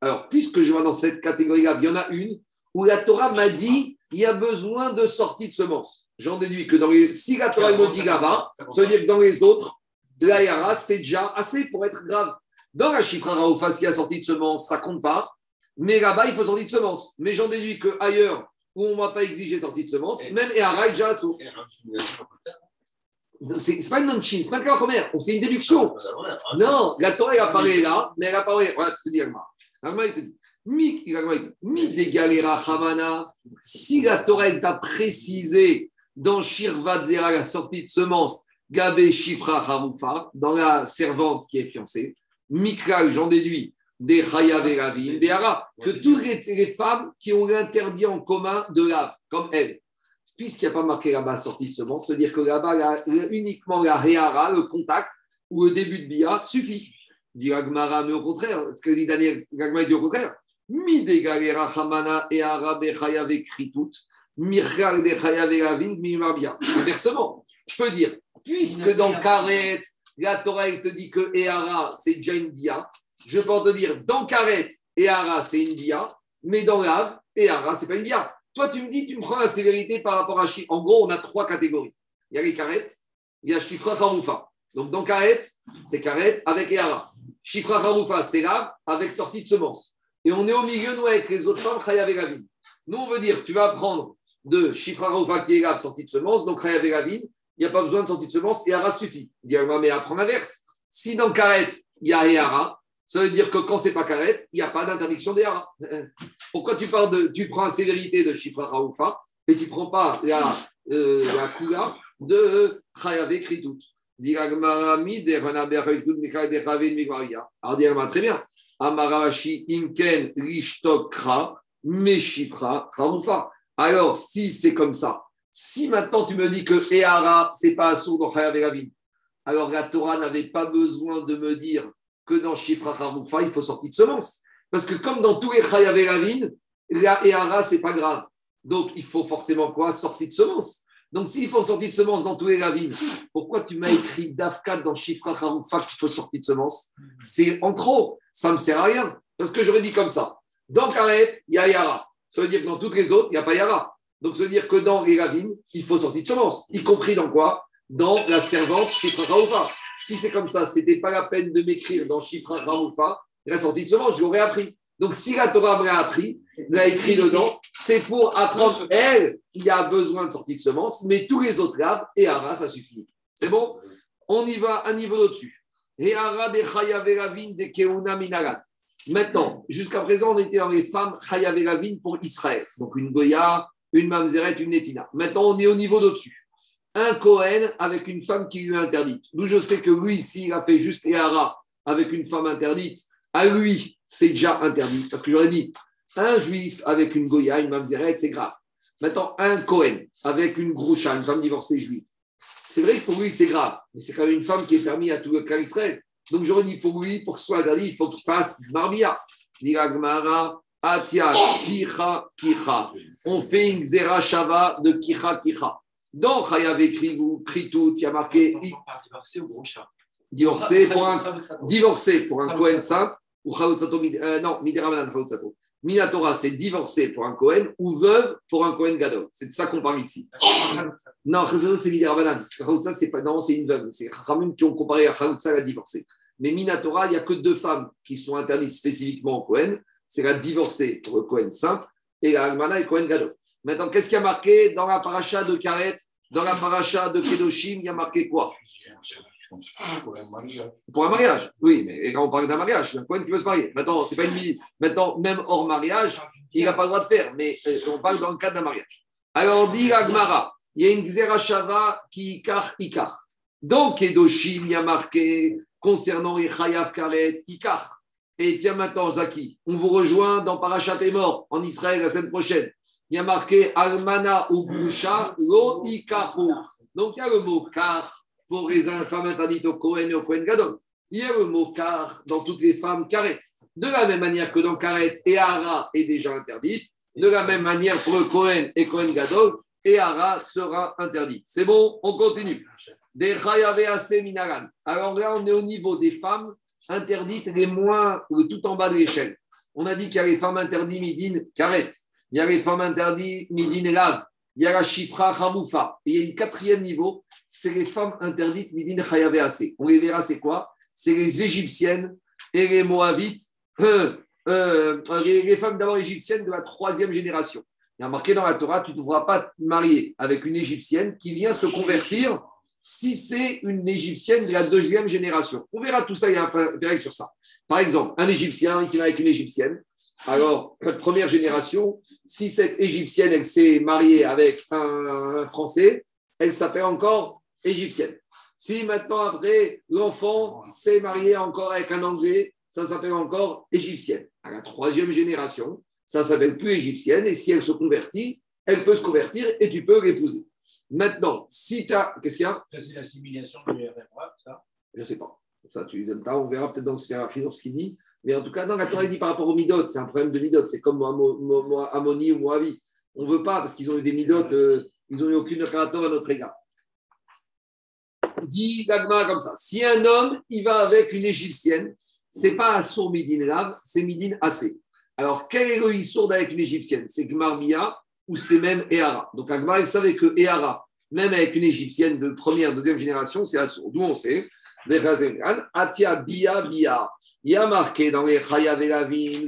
Alors, puisque je vois dans cette catégorie grave, il y en a une où la Torah m'a dit il y a besoin de sortie de semences. J'en déduis que dans les, si la Torah me dit là-bas, ça veut dire que dans les autres, la c'est déjà assez pour être grave. Dans la Chifra Raoufa, s'il y a sortie de semences, ça compte pas. Mais là-bas, il faut sortie de semences. Mais j'en déduis que ailleurs, où on ne va pas exiger sortie de semences, même est déjà assaut. C'est pas une non-chin, c'est pas le cas commerce, c'est une déduction. Non, la Torah elle apparaît là, mais elle apparaît. Voilà ce que dit Agma. Agma il te dit Mi, Agma, il te dit, Mi degalera Hamana, si la Torah elle t'a précisé dans Shirvat Zera, la sortie de semence, Gabé Shifra Harufa, dans la servante qui est fiancée, Mikral, j'en déduis, des Chayav et Ravim, des Hara, que toutes les, les femmes qui ont l'interdit en commun de lave, comme elle, puisqu'il n'y a pas marqué là-bas sortie de semence, c'est-à-dire que là-bas, uniquement la Réhara, le contact ou le début de Bia suffit. Dit Agmara, mais au contraire, ce que dit Daniel, Agmara dit au contraire. Mi de galera chamana et arabe chayav ekritut, mirchal de chayav elavin, mi mabia. Inversement, je peux dire, puisque dans Karet, la Torah elle te dit que Ehara, c'est déjà une Bia, je peux te dire, dans Karet, Ehara, c'est une Bia, mais dans Lav, Ehara, c'est pas une Bia. Toi, tu me dis, tu me prends la sévérité par rapport à Chi. En gros, on a trois catégories. Il y a les Karet, il y a Shifra Haroufa. Donc, dans Karet, c'est Karet avec Ehara. Shifra Haroufa, c'est Lav avec sortie de semence. Et on est au milieu, nous, avec les autres femmes, Chayav et. Nous, on veut dire, tu vas prendre de Shifra Haroufa qui est Lav, sortie de semence, donc Chayav et il n'y a pas besoin de sortie de semence, Ehara suffit. Il dit, mais apprends l'inverse. Si dans Karet, il y a Ehara, ça veut dire que quand c'est pas Karet, il n'y a pas d'interdiction d'Ehara. Pourquoi tu parles de, tu prends la sévérité de Shifra Haoufa et tu ne prends pas la, euh, la Kula de Chayavé Migmaria. Alors, très bien. Amaravashi Imken Rishtokra. Alors, si c'est comme ça, si maintenant tu me dis que Ehara, c'est pas assourd dans Chayavé Ravin, alors la Torah n'avait pas besoin de me dire que dans Shifra Haroufa, il faut sortir de semence. Parce que comme dans tous les Chayav et Ravin, la Ehara, c'est pas grave. Donc, il faut forcément quoi? Sortir de semence. Donc, s'il faut sortir de semence dans tous les Ravin, pourquoi tu m'as écrit Dafkat dans Shifra Haroufa qu'il faut sortir de semence? C'est en trop. Ça ne me sert à rien. Parce que j'aurais dit comme ça. Dans Karet, il y a Yara. Ça veut dire que dans toutes les autres, il n'y a pas Yara. Donc, ça veut dire que dans les Ravin, il faut sortir de semence. Y compris dans quoi? Dans la servante Shifra Haroufa. Si c'est comme ça, ce n'était pas la peine de m'écrire dans Shifra Haroufa la sortie de semence, je l'aurais appris. Donc, si la Torah me appris, l'a écrit dedans, c'est pour apprendre, elle, y a besoin de sortie de semence, mais tous les autres laves, et Hara, ça suffit. C'est bon? On y va un niveau au-dessus. Maintenant, jusqu'à présent, on était dans les femmes Chayav et Lavin pour Israël. Donc une Goya, une Mamzeret, une Netina. Maintenant, on est au niveau d'au-dessus. Un Cohen avec une femme qui lui est interdite. D'où je sais que lui, s'il a fait juste Ehara avec une femme interdite, à lui, c'est déjà interdit. Parce que j'aurais dit, un juif avec une Goya, une Mamzeret, c'est grave. Maintenant, un Cohen avec une Groucha, une femme divorcée juive, c'est vrai que pour lui, c'est grave, mais c'est quand même une femme qui est permise à tout le cas Israël. Donc j'aurais dit pour lui, pour que ce interdit, il faut qu'il fasse Marbia. Atia, Kicha, Kicha. On fait une Zera Shava de Kicha, Kicha. Dans Chayav écrit, vous, tout, il y a marqué divorcé ou gros chat divorcé pour un, divorcé pour un Kohen simple, ou Chaotzato, euh, non, Midera Chaotzato. Minatora, c'est divorcé pour un Cohen ou veuve pour un Cohen Gadol. C'est de ça qu'on parle ici. Non, c'est Midirabanan. Chaoutsa, c'est pas, non, c'est une veuve. C'est Ramim qui ont comparé à Chaoutsa la divorcée. Mais Minatora, il n'y a que deux femmes qui sont interdites spécifiquement au Cohen. C'est la divorcée pour le Cohen simple et la Almana et Cohen Gadol. Maintenant, qu'est-ce qu'il y a marqué dans la paracha de Karet, dans la paracha de Kedoshim, il y a marqué quoi? Pour un mariage. Oui, mais quand on parle d'un mariage, c'est un Cohen qui veut se marier. Maintenant, c'est pas une Maintenant, même hors mariage, il n'a pas le droit de faire. Mais euh, on parle dans le cadre d'un mariage. Alors, dit Agmara, il y a une Xerashava qui ikar ikar. Dans Kedoshim, il y a marqué concernant Chayav Karet, ikar. Et tiens maintenant, Zaki, on vous rejoint dans Parachat et mort en Israël la semaine prochaine. Il y a marqué Almana ou Grusha, lo ikaru. Donc il y a le mot kar pour les femmes interdites au Kohen et au Kohen Gadol. Il y a le mot car dans toutes les femmes karet. De la même manière que dans karet et ara est déjà interdite, de la même manière pour le Kohen et Kohen Gadol, et ara sera interdite. C'est bon, on continue. Des minaran. Alors là, on est au niveau des femmes interdites les moins, tout en bas de l'échelle. On a dit qu'il y a les femmes interdites midin karet. Il y a les femmes interdites midin lav. Il y a la chifra hamoufa. Et il y a un quatrième niveau c'est les femmes interdites midin chayavé assez. On les verra, c'est quoi? C'est les Égyptiennes et les Moabites, euh, euh, les, femmes d'abord égyptiennes de la troisième génération. Il y a marqué dans la Torah, tu ne devras pas te marier avec une Égyptienne qui vient se convertir si c'est une Égyptienne de la deuxième génération. On verra tout ça, il y a un direct sur ça. Par exemple, un Égyptien, il s'est marié avec une Égyptienne. Alors, la première génération, si cette Égyptienne, elle s'est mariée avec un Français, elle s'appelle encore égyptienne. Si maintenant, après, l'enfant s'est marié encore avec un Anglais, ça s'appelle encore égyptienne. À la troisième génération, ça s'appelle plus égyptienne. Et si elle se convertit, elle peut se convertir et tu peux l'épouser. Maintenant, si tu as. Qu'est-ce qu'il y a? C'est l'assimilation du ça? Je ne sais pas. Ça, tu, on verra peut-être dans le sphère ce qu'il dit. Mais en tout cas, dans la Torah, dit par rapport aux midotes, c'est un problème de midotes. C'est comme Amoni ou Moavi. On ne veut pas parce qu'ils ont eu des midotes. Euh, ils n'ont eu aucune rapport à notre égard. Dit Gagma comme ça si un homme, il va avec une égyptienne, c'est pas un sourd midin lave, c'est midin assez. Alors, quel est le sourd avec une égyptienne? C'est Gmarmia ou c'est même Ehara? Donc, Agma, il savait que Ehara, même avec une égyptienne de première, deuxième génération, c'est assourd. D'où on sait Atia Bia Bia. Il y a marqué dans les Chayav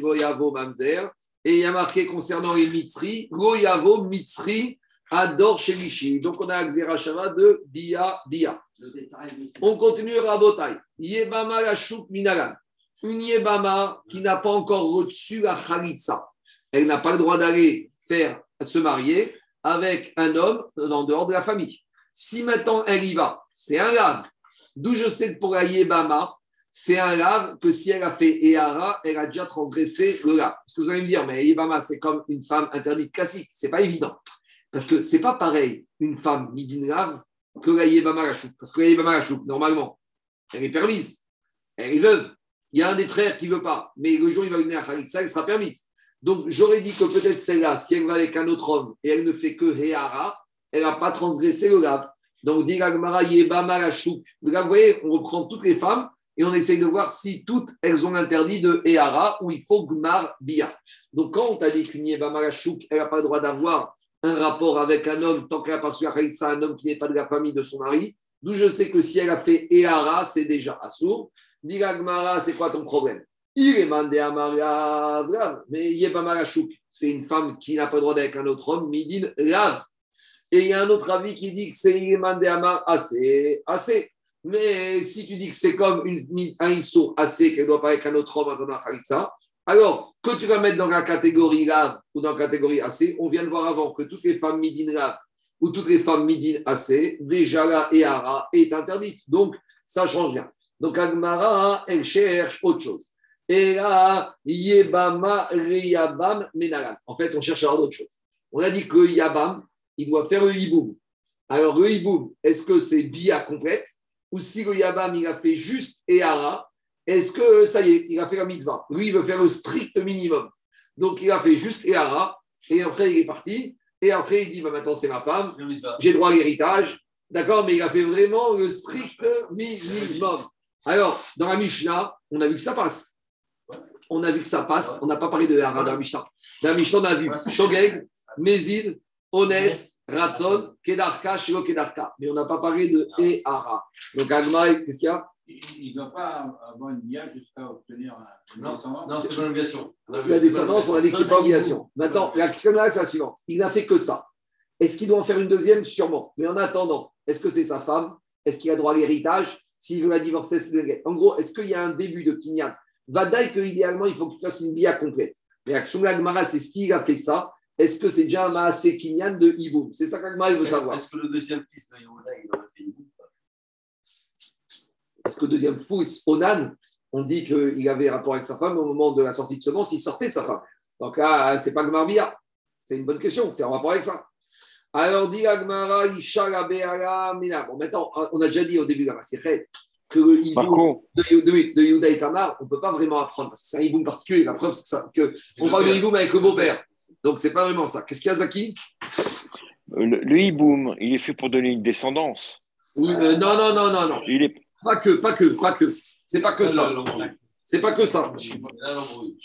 Goyavo Mamzer, et il y a marqué concernant les Mitzri, Goyavo Mitzri Ador Shelishi. Donc on a Xerashava de Bia Bia. On continue Rabotai. Yebama la Minagan. Une Yebama qui n'a pas encore reçu la Khalitsa. Elle n'a pas le droit d'aller faire se marier avec un homme en dehors de la famille. Si maintenant elle y va, c'est un lave. D'où je sais que pour la Yebama, c'est un lave que si elle a fait Ehara, elle a déjà transgressé le lave. Parce que vous allez me dire, mais Yebama, c'est comme une femme interdite classique. C'est pas évident. Parce que c'est pas pareil, une femme midin lave que la Yébama Parce que la Yébama normalement, elle est permise. Elle est veuve. Il y a un des frères qui ne veut pas. Mais le jour où il va venir à Khalitsa, elle sera permise. Donc j'aurais dit que peut-être celle-là, si elle va avec un autre homme et elle ne fait que Héara, elle n'a pas transgressé le lave. Donc, dit Gagmara Yébama Donc là, vous voyez, on reprend toutes les femmes et on essaye de voir si toutes elles ont interdit de Héara ou il faut Gmar Bia. Donc, quand on t'a dit qu'une Yébama elle n'a pas le droit d'avoir un rapport avec un homme, tant qu'elle n'a pas reçu ça, un homme qui n'est pas de la famille de son mari, d'où je sais que si elle a fait Ehara, c'est déjà assourd. Dit c'est quoi ton problème? Il est mandé à Maria, mais Yebamarachouk, c'est une femme qui n'a pas le droit d'être avec un autre homme, Midin Lav. Et il y a un autre avis qui dit que c'est Yemandé Amar assez, assez. Mais si tu dis que c'est comme un ISO assez qu'elle doit pas être un autre homme, ça, Alors, que tu vas mettre dans la catégorie lave ou dans la catégorie AC, on vient de voir avant que toutes les femmes midin lave ou toutes les femmes midin AC, déjà la Ehara est interdite. Donc, ça change rien. Donc, Agmara, elle cherche autre chose. Et là, Yebama Reyabam Menalan. En fait, on cherche à avoir d'autres choses. On a dit que Yabam, il doit faire le hiboum. Alors, le hiboum, est-ce que c'est Bia complète Ou si le Yabam, il a fait juste Ehara, est-ce que ça y est, il a fait la mitzvah? Lui, il veut faire le strict minimum. Donc, il a fait juste Ehara, et après, il est parti. Et après, il dit bah, maintenant, c'est ma femme, j'ai droit à l'héritage. D'accord? Mais il a fait vraiment le strict minimum. Alors, dans la Mishnah, on a vu que ça passe. On a vu que ça passe. On n'a pas parlé de Ehara dans la Mishnah. Dans la Mishnah, on a vu Shogeg, Mézid, Ones, Ratson, Kedarka, Shiro Kedarka. Mais on n'a pas parlé de Ehara. Donc, Agma, qu'est-ce qu'il y a? Il ne doit pas avoir une bia jusqu'à obtenir un Non, descendant. non c'est pas une obligation. La descendance, on a dit que ce n'est pas obligation. Maintenant, la question là, c'est la suivante. Il n'a fait que ça. Est-ce qu'il doit en faire une deuxième? Sûrement. Mais en attendant, est-ce que c'est sa femme? Est-ce qu'il a droit à l'héritage? S'il veut la divorcer, est-ce qu'il veut- En gros, est-ce qu'il y a un début de Kinyan? Vadaï que idéalement, il faut qu'il fasse une bia complète. Mais l'Agmara, c'est ce qu'il a fait ça. Est-ce que c'est déjà un Maasé Kinyan de Iboum C'est ça qu'Agmara veut savoir. est-ce que le deuxième fils de Yehuda, il aurait fait une Parce que deuxième fils, Onan, on dit qu'il avait rapport avec sa femme au moment de la sortie de semence, il sortait de sa femme. Donc là, c'est pas Gmarbia. C'est une bonne question, c'est en rapport avec ça. Alors, dit Agmara, Isha la Be'ala Mina. Bon, maintenant, on a déjà dit au début de la Masechet que le hiboum de, de, de Yehuda et Tamar, on ne peut pas vraiment apprendre parce que c'est un hiboum particulier. La preuve, c'est que, ça- que on parle de hiboum avec le beau-père. Donc, c'est pas vraiment ça. Qu'est-ce qu'il y a, Zaki? Le, le hiboum, il est fait pour donner une descendance. Oui, euh, Non, non, non, non, non. Il est, Pas que, pas que, pas que. C'est pas que ça. C'est pas que ça. Ah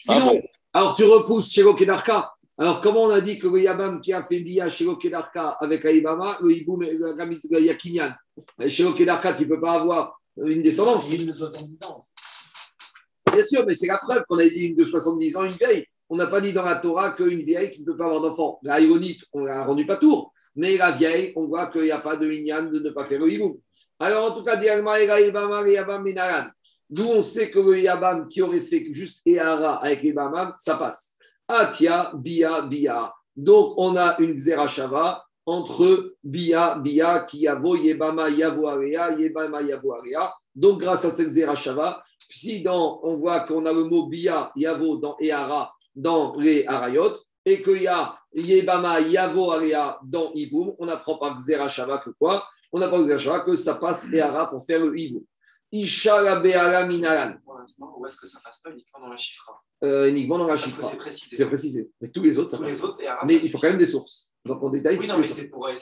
Sinon, bon alors tu repousses chez Kedarka. Alors, comment on a dit que le Yabam qui a fait Bia chez Kedarka avec Aïbama, le Hiboum, le Yakinyan, chez Kedarka, tu ne peux pas avoir une descendance. Il de 70 ans. Bien sûr, mais c'est la preuve qu'on a dit une de 70 ans, une vieille. On n'a pas dit dans la Torah qu'une vieille qui ne peut pas avoir d'enfant. La Ironite, on l'a rendu pas tour. Mais la vieille, on voit qu'il n'y a pas de Inyan de ne pas faire le Hiboum. Alors, en tout cas. D'où on sait que le Yabam qui aurait fait juste Ehara avec les ça passe. Atia, Bia, Bia. Donc, on a une Xerashava entre Bia, Bia, qui Yavo, Yebama, Yavo, Area, Yebama, Yavo, Area. Donc, grâce à cette Xerashava, si dans, on voit qu'on a le mot Bia, Yavo dans Ehara, dans les Harayot, et qu'il y a Yebama, Yavo, Area dans Iboum, on apprend par Xerashava que quoi On apprend par Xerashava que ça passe Ehara pour faire le Iboum. Isha la Be'ala Minaran. Pour l'instant, où est-ce que ça passe pas uniquement dans la chiffra Euh, uniquement dans la Parce chiffre. c'est précisé. C'est précisé. Mais tous les autres, ça Tous passe. les autres, et Ara, Mais ça il faut quand même des sources. Donc on détaille. Oui, non, mais c'est pour Ouais,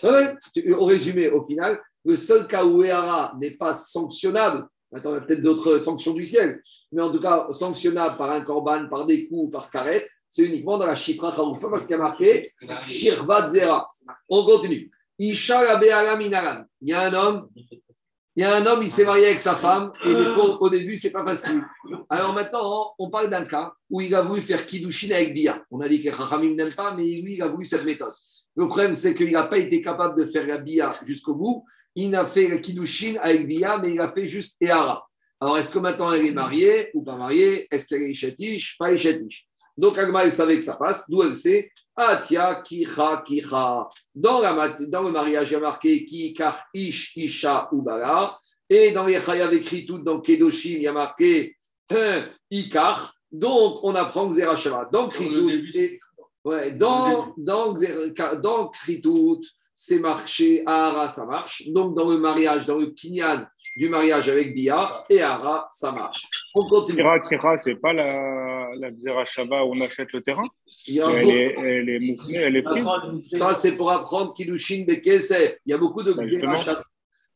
Au résumé, au final, le seul cas où Ehara n'est pas sanctionnable, maintenant il y a peut-être d'autres sanctions du ciel, mais en tout cas sanctionnable par un corban, par des coups, par carrette, c'est uniquement dans la Chifra Charoufa parce qu'il y a marqué Shirvat Zera. On continue. Isha Minaran. Il y a un homme, il y a un homme, il s'est marié avec sa femme, et des fois, au début, c'est pas facile. Alors maintenant, on parle d'un cas où il a voulu faire Kiddushin avec Bia. On a dit que Rachamim n'aime pas, mais lui, il a voulu cette méthode. Le problème, c'est qu'il n'a pas été capable de faire la Bia jusqu'au bout. Il n'a fait le Kiddushin avec Bia, mais il a fait juste Ehara. Alors, est-ce que maintenant elle est mariée ou pas mariée? Est-ce qu'elle est Ishetish Pas Ishetish. Donc, Agma, elle savait que ça passe. D'où elle sait? Atia, Kicha, Kicha. Dans, la, dans le mariage, il y a marqué Ki, Kar, Ish, Isha, Ubala. Et dans les Chayav écrit tout, dans Kedoshim, il y a marqué hein, Ikar. Donc, on apprend Xerashava. Dans Dans Kritout, dans, dans, Xer- dans Kritout, c'est marché, Ahara, ça marche. Donc, dans le mariage, dans le Kinyan du mariage avec Bia, et Ahara, ça marche. On continue. Kira, c'est pas la, la Xera Shaba où on achète le terrain? Il y a un elle est, elle est elle est prise. Ça, c'est pour apprendre Kiddushin Bekesef. Il y a beaucoup de justement. Xerashava.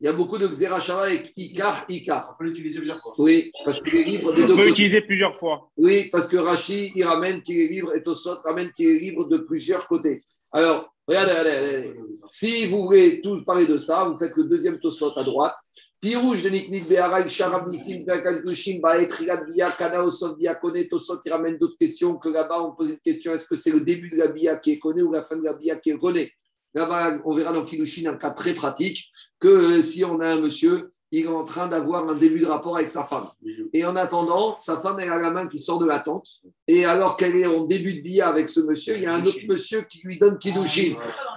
Il y a beaucoup de Xerashava avec Ikar, Ikar. On peut l'utiliser plusieurs fois. Oui, parce qu'il est libre des On deux peut l'utiliser plusieurs fois. Oui, parce que Rashi, il ramène qu'il est libre et Tosot ramène qu'il est libre de plusieurs côtés. Alors, regardez, regardez, regardez. Si vous voulez tous parler de ça, vous faites le deuxième Tosot à droite. Pirouge de Niknit Beharak, Sharab Nissim, Kushim, Baet, Rigat Bia, Kana, Osot, Bia, Kone, Tosot, il ramène d'autres questions que là-bas, on pose une question est-ce que c'est le début de la Bia qui est connu ou la fin de la Bia qui est connue Là-bas, on verra dans Kilushin un cas très pratique que si on a un monsieur, il est en train d'avoir un début de rapport avec sa femme. Et en attendant, sa femme, elle a la main qui sort de la tente. Et alors qu'elle est en début de billard avec ce monsieur, il y a un autre monsieur qui lui donne Kiddushin.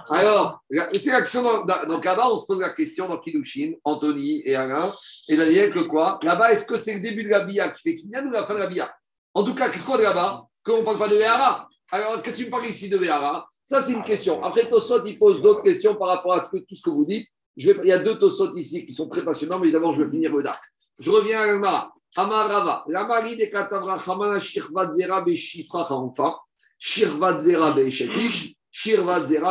Alors, c'est l'action donc là-bas, on se pose la question dans Kiddushin, Anthony et Alain et Daniel, que quoi? Là-bas, est-ce que c'est le début de la billard qui fait Kinyan ou la fin de la billard En tout cas, qu'est-ce qu'on a là-bas? Qu'on ne parle pas de Véhara. Alors, qu'est-ce que tu me parles ici de Véhara Ça, c'est une question. Après, Tosot, il pose d'autres questions par rapport à tout ce que vous dites. Il y a deux Tosot ici qui sont très passionnants, mais d'abord, je vais finir le DAC. Je reviens à l'Agmara. Amarava. La Marie de Katavra Hamana Shirvat Beshifra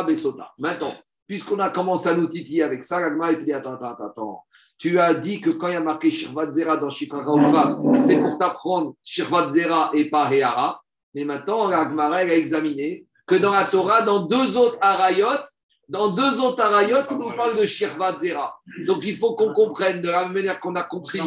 Besota. Maintenant, puisqu'on a commencé à nous titiller avec ça, l'Agmara te dit Attends, attends, attends. Tu as dit que quand il y a marqué Shirvat Zera dans Shifra c'est pour t'apprendre Shirvat Zera et pas Heara. Mais maintenant, l'Agmara a examiné que dans la Torah, dans deux autres Arayot, dans deux autres arayot, on nous parle de Shirvat Zera. Donc il faut qu'on comprenne, de la même manière qu'on a compris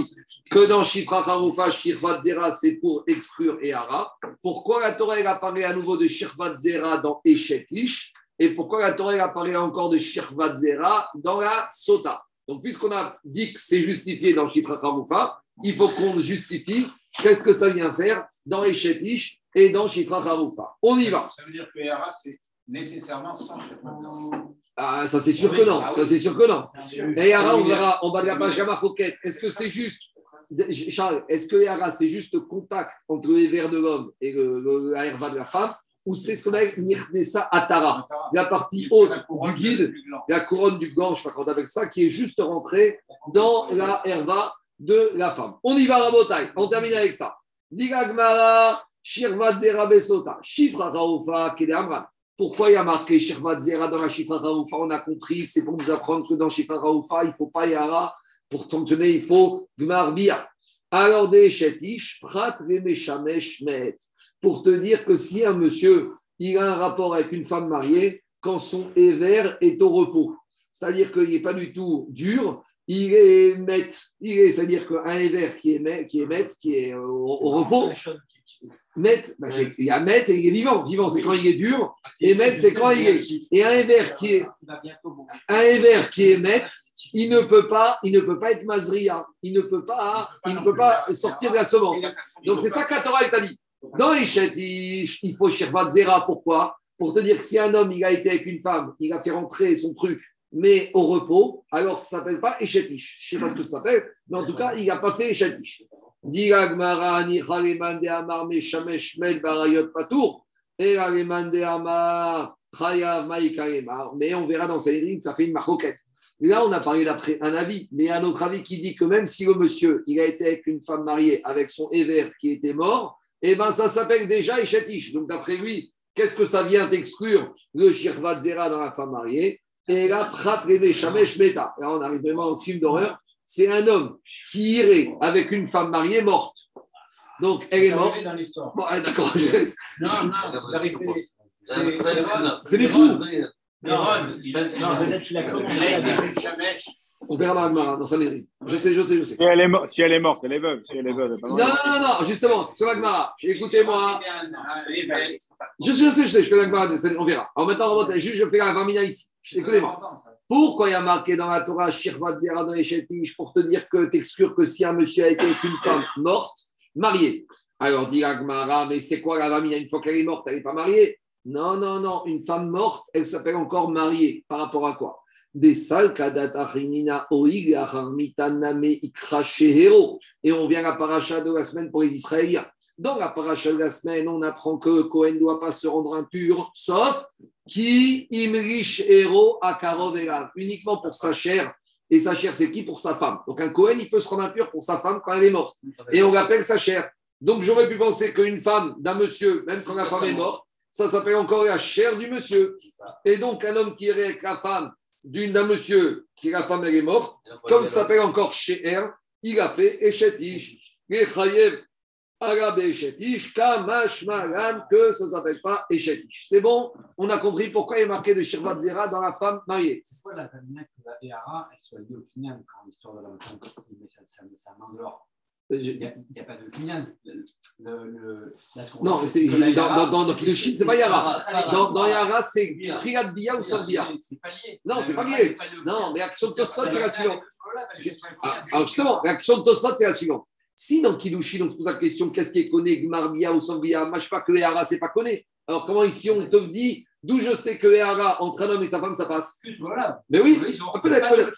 que dans Shifra Harufa, Shirvat Zera, c'est pour exclure Ehara. Pourquoi la Torah elle a parlé à nouveau de Shirvat Zera dans Eshetish Et pourquoi la Torah elle a parlé encore de Shirvat Zera dans la Sota? Donc puisqu'on a dit que c'est justifié dans Shifra Harufa, il faut qu'on justifie qu'est-ce que ça vient faire dans Eshetish et dans Shifra Harufa. On y va. Ça veut dire que Ehara, c'est nécessairement sans Shirvat ah, ça c'est sûr que non. Ça c'est sûr que non. Et Yara, on verra en bas de la page Roquette. Est-ce que c'est juste, Charles, est-ce que Yara c'est juste contact entre les vers de l'homme et le, le, la herva de la femme ou c'est ce qu'on appelle Nirnesa Atara, la partie haute du guide, la couronne du gant, je ne sais pas quand avec ça, qui est juste rentrée dans la herva de la femme. On y va, Rabotai. On termine avec ça. Shirva Zera Besota, Shifra Raoufa, Kedeamra. Pourquoi il y a marqué Shirvat Zera dans la Shifra Raoufa On a compris, c'est pour nous apprendre que dans Shifra Raoufa, il ne faut pas Yara. Pour fonctionner, il faut Gmarbia. Alors, des Shetish, Prat Vemeshamesh Met. Pour te dire que si un monsieur il a un rapport avec une femme mariée, quand son éver est au repos, c'est-à-dire qu'il n'est pas du tout dur, il est met, il est, c'est-à-dire qu'un éver qui est met, qui est met, qui est au, au repos, met, bah il y a met et il est vivant. Vivant, c'est quand il est dur, et met, c'est quand il est. Et un éver qui est, un éver qui est met, il ne peut pas, il ne peut pas être mazria, il ne peut pas, il ne peut pas sortir de la semence. Donc c'est ça que la Torah t'a dit. Dans Ishet, il faut Shirvat Zera. Pourquoi? Pour te dire que si un homme il a été avec une femme, il a fait rentrer son truc, mais au repos, alors ça ne s'appelle pas Eshetish. Je ne sais pas ce que ça s'appelle, mais en tout cas, il n'a pas fait Eshetish. Mais on verra dans Sanhedrin, ça fait une maroquette. Là, on a parlé d'après un avis, mais un autre avis qui dit que même si le monsieur, il a été avec une femme mariée, avec son éver qui était mort, eh ben ça s'appelle déjà Eshetish. Donc d'après lui, qu'est-ce que ça vient d'exclure le Shirvat Zera dans la femme mariée? Et là, Prat Shamesh Meta. Là, on arrive vraiment au film d'horreur. C'est un homme qui irait avec une femme mariée morte. Donc elle est morte. dans l'histoire. Bon, d'accord. Non, non, la vérité, C'est des fous. Il a. On verra dans Agmara, dans Sanhedrin. Je sais, je sais, je sais. Si elle est, mo- si elle est morte, elle est veuve. Si elle est veuve, elle est pas Non, morte. non, non, non, justement, c'est sur l'Agmara. Écoutez-moi. Je sais, je sais, je sais, je connais l'Agmara, on verra. Alors maintenant, on va- juste, je fais la Varmina ici. Écoutez-moi. Pourquoi il y a marqué dans la Torah Shirvat Zera dans pour te dire que t'exclure que si un monsieur a été une femme morte, mariée Alors dit Agmara, mais c'est quoi la Varmina Une fois qu'elle est morte, elle n'est pas mariée Non, non, non. Une femme morte, elle s'appelle encore mariée. Par rapport à quoi? Des. Et on vient à la paracha de la semaine pour les Israéliens. Dans la paracha de la semaine, on apprend que Cohen ne doit pas se rendre impur, sauf qui imrish héros à uniquement pour sa chair. Et sa chair, c'est qui? Pour sa femme. Donc un Cohen, il peut se rendre impur pour sa femme quand elle est morte. Et on l'appelle sa chair. Donc j'aurais pu penser qu'une femme d'un monsieur, même quand la femme est morte, ça s'appelle encore la chair du monsieur. Et donc un homme qui irait avec la femme d'un monsieur qui la femme elle est morte, comme ça s'appelle encore Sheher, il a fait Eshetish. Rechayev Arabe Eshetish, Kamash Maran, que ça ne s'appelle pas Eshetish. C'est bon? On a compris pourquoi il est marqué de Shirvat Zera dans la femme mariée. C'est quoi la famille que la Ehara, elle soit liée au final quand l'histoire de la femme, mais ça, ça, ça m'endort? Il n'y a, il y a pas de qu'on Non, c'est- dans, dans, dans, dans c'est- pas Yara. Dans, dans Yara, c'est Triad Bia ou lié. Non, c'est pas lié. Non, mais l'action de Tosfot, c'est la suivante. Alors justement, l'action de Tosfot, c'est la suivante. Si dans Kiddushin, on se pose la question, qu'est-ce qui est connu, Gmarbia ou Sambia, pas que Ehara, c'est pas connu. Alors comment ici on te dit, d'où je sais que Ehara, entre un homme et sa femme, ça passe voilà. Mais oui, peut-être,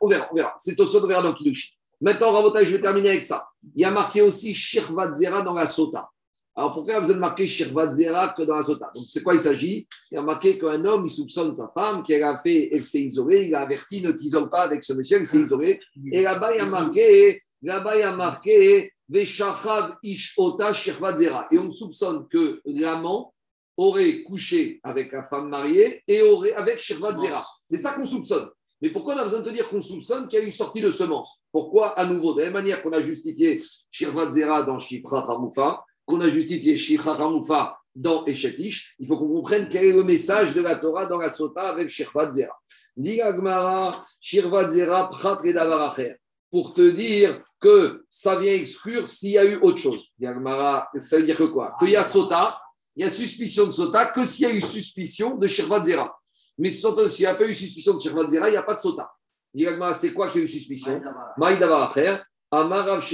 on verra, on verra. C'est Tosfot, on verra dans Kiddushin. Maintenant, Rabotage, je vais terminer avec ça. Il y a marqué aussi Shirvat Zera dans la Sota. Alors pourquoi il y a besoin de marquer Shirvat Zera que dans la Sota? Donc c'est quoi il s'agit? Il y a marqué qu'un homme, il soupçonne sa femme, qu'elle a fait, elle s'est isolée, il a averti, ne t'isole pas avec ce monsieur, elle s'est isolée. Et là-bas, il y a marqué, là-bas, il y a marqué Veshachav. Et on soupçonne que l'amant aurait couché avec la femme mariée et aurait avec Shirvat Zera. C'est ça qu'on soupçonne. Mais pourquoi on a besoin de te dire qu'on soupçonne qu'il y a une sortie de semence? Pourquoi, à nouveau, de la même manière qu'on a justifié Shirvat Zera dans Shifra Hamoufa, qu'on a justifié Shifra Hamoufa dans Eshetish, il faut qu'on comprenne quel est le message de la Torah dans la Sota avec Shirvat Zera. Dit Agmara, Shirvat Zera, Prat et Davaracher. Pour te dire que ça vient exclure s'il y a eu autre chose. Dit Agmara, ça veut dire que quoi? Qu'il y a Sota, il y a suspicion de Sota, que s'il y a eu suspicion de Shirvat Zera. Mais s'il n'y a pas eu suspicion de Shirvat Zera, il n'y a pas de Sota. Dit Agmara, c'est quoi qu'il y a eu suspicion? Maïdavaracher, Amarav.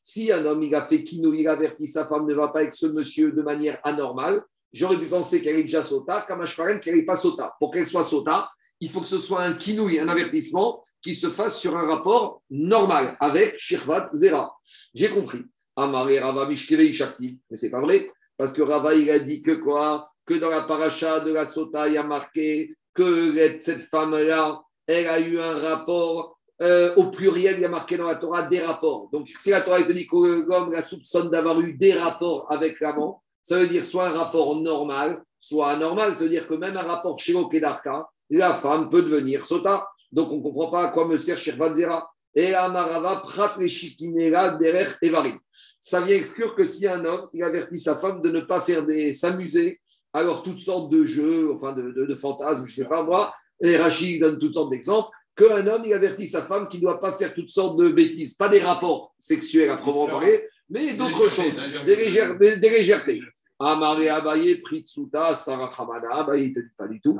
Si un homme il a fait kino, il a averti sa femme ne va pas avec ce monsieur de manière anormale, j'aurais pu penser qu'elle est déjà sota, Kamashparen qu'elle n'est pas sota. Pour qu'elle soit sota, il faut que ce soit un kinouï, un avertissement qui se fasse sur un rapport normal avec Shirvat Zera. J'ai compris. Amare Rava Mishkevei Shakti. Mais c'est pas vrai, parce que Rava il a dit que quoi? Que dans la paracha de la sota, il a marqué que cette femme-là, elle a eu un rapport euh, au pluriel, il y a marqué dans la Torah des rapports. Donc, si la Torah te dit que l'homme la soupçonne d'avoir eu des rapports avec l'amant, ça veut dire soit un rapport normal, soit anormal. Ça veut dire que même un rapport chez Kedarka, la femme peut devenir sota. Donc, on ne comprend pas à quoi me sert Shirvat Zera. Et Amarava, Prat Derech Evarim. Ça vient exclure que si un homme, il avertit sa femme de ne pas faire des s'amuser, alors toutes sortes de jeux, enfin de, de, de fantasmes, je ne sais pas moi, et Rachid donne toutes sortes d'exemples, qu'un homme, il avertit sa femme qu'il ne doit pas faire toutes sortes de bêtises, pas des rapports sexuels à proprement parler, mais d'autres choses, des, légères- des- des légèretés. Amaré Abaye, Pritsuta, Sarah Hamada, Abaye, il ne te dit pas du tout.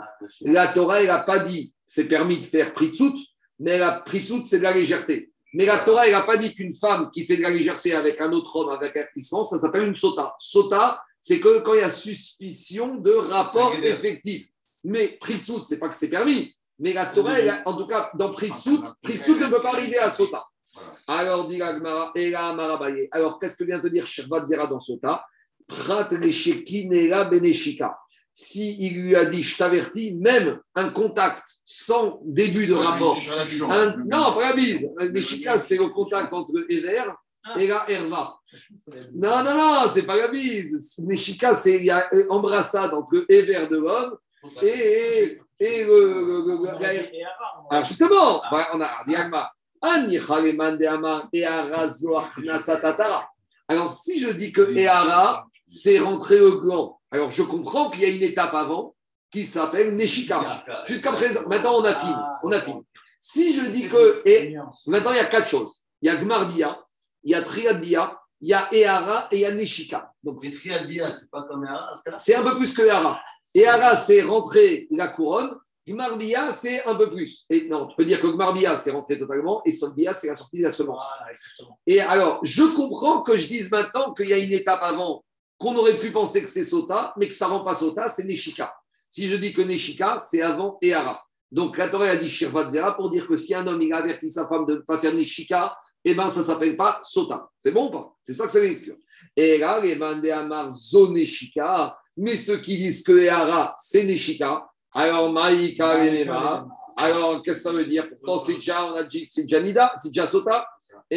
La Torah, elle n'a pas dit c'est permis de faire Pritsut, mais la Pritsut, c'est de la légèreté. Mais la Torah, elle n'a pas dit qu'une femme qui fait de la légèreté avec un autre homme, avec un plissement, ça s'appelle une sota. Sota, c'est que quand il y a suspicion de rapport effectif. Mais Pritsut, c'est pas que c'est permis. Mais la Torah, elle a- en tout cas, dans Pritsut, Pritsut ne peut pas arriver à Sota. Alors, dit l'Agmara, et la. Alors, qu'est-ce que vient de dire Shervat Zera dans Sota? Prat Beneshika. Si il lui a dit, je t'avertis, même un contact sans début de rapport. Un- non, pas la bise. Neshika, c'est le contact entre Ever et la Herva. Non, non, non, c'est pas la bise. Neshika, c'est il y a embrassade entre Ever de l'homme et, et le, le- le- le- la- alors justement, on a dit Agma, et Arazo. Alors si je dis que Ehara, c'est rentrer le gland, alors je comprends qu'il y a une étape avant qui s'appelle Neshika. Jusqu'à présent, maintenant on a fini. On a fini. Si je dis que. Et maintenant il y a quatre choses. Il y a Gmarbia, il y a Triadbia, il y a Ehara et il y a Neshika. Donc Mais c'est pas comme cas-là c'est un peu plus que Ehara. Ehara, c'est rentrer la couronne. Gmarbia, c'est un peu plus. Et non, tu peux dire que Gmarbia, c'est rentrer totalement. Et Solbia, c'est la sortie de la semence. Et alors, je comprends que je dise maintenant qu'il y a une étape avant qu'on aurait pu penser que c'est Sota, mais que ça ne rend pas Sota, c'est Neshika. Si je dis que Neshika, c'est avant Ehara. Donc la Torah a dit Shirvat Zera pour dire que si un homme il a averti sa femme de ne pas faire Neshika, eh bien ça ne s'appelle pas Sota. C'est bon ou pas? C'est ça que ça veut dire. Et là, les Amar Zoneshika, mais ceux qui disent que Ehara, c'est Neshika, alors Maïka alors qu'est-ce que ça veut dire? Pourtant, c'est déjà, on a dit c'est déjà Nida, c'est déjà Sota. On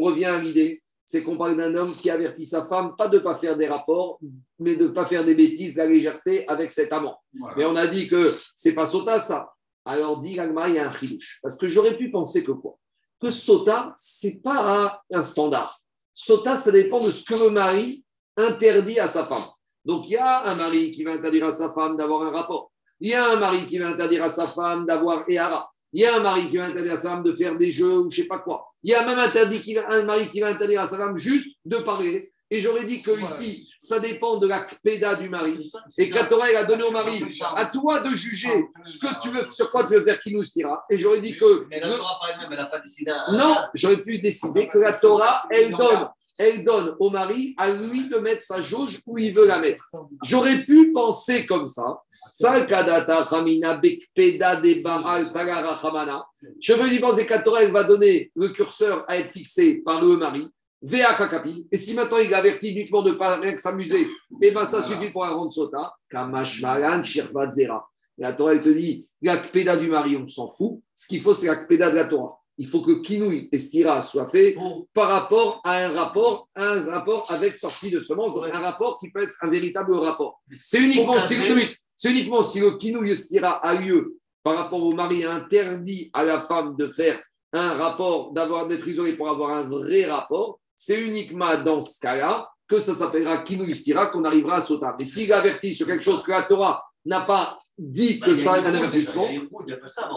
revient à l'idée, c'est qu'on parle d'un homme qui avertit sa femme, pas de ne pas faire des rapports, mais de ne pas faire des bêtises, de la légèreté avec cet amant. Mais on a dit que c'est pas Sota, ça. Alors, dit Gagmar, il y a un chidouche. Parce que j'aurais pu penser que quoi? Que Sota, c'est pas un standard. Sota, ça dépend de ce que le mari interdit à sa femme. Donc, il y a un mari qui va interdire à sa femme d'avoir un rapport. Il y a un mari qui va interdire à sa femme d'avoir Ehara. Il y a un mari qui va interdire à sa femme de faire des jeux ou je sais pas quoi. Il y a même interdit qui va- un mari qui va interdire à sa femme juste de parler. Et j'aurais dit que ici, ça dépend de la kpeda du mari. Et que la Torah, elle a donné au mari, à toi de juger ce que tu veux, sur quoi tu veux faire kinous tira. Et j'aurais dit que. Mais la Torah par elle-même, elle n'a pas décidé. non, j'aurais pu décider que la Torah, elle donne, elle donne au mari à lui de mettre sa jauge où il veut la mettre. J'aurais pu penser comme ça. Je peux y penser la Torah, va donner le curseur à être fixé par le mari. Et si maintenant il est averti uniquement de ne pas rien que s'amuser, eh bien ça suffit pour un rond sota. La Torah, elle te dit, la du mari, on s'en fout. Ce qu'il faut, c'est de la Torah. Il faut que kinouï et stira soient faits par rapport à un rapport, un rapport avec sortie de semence, donc un rapport qui peut être un véritable rapport. C'est uniquement si uniquement si le kinouï et stira a lieu par rapport au mari interdit à la femme de faire un rapport, d'avoir d'être isolé pour avoir un vrai rapport, c'est uniquement dans ce cas-là que ça s'appellera kinouï stira qu'on arrivera à sauter. Mais s'il avertit sur quelque chose que la Torah n'a pas dit que ça est un avertissement, Il y a pas ça,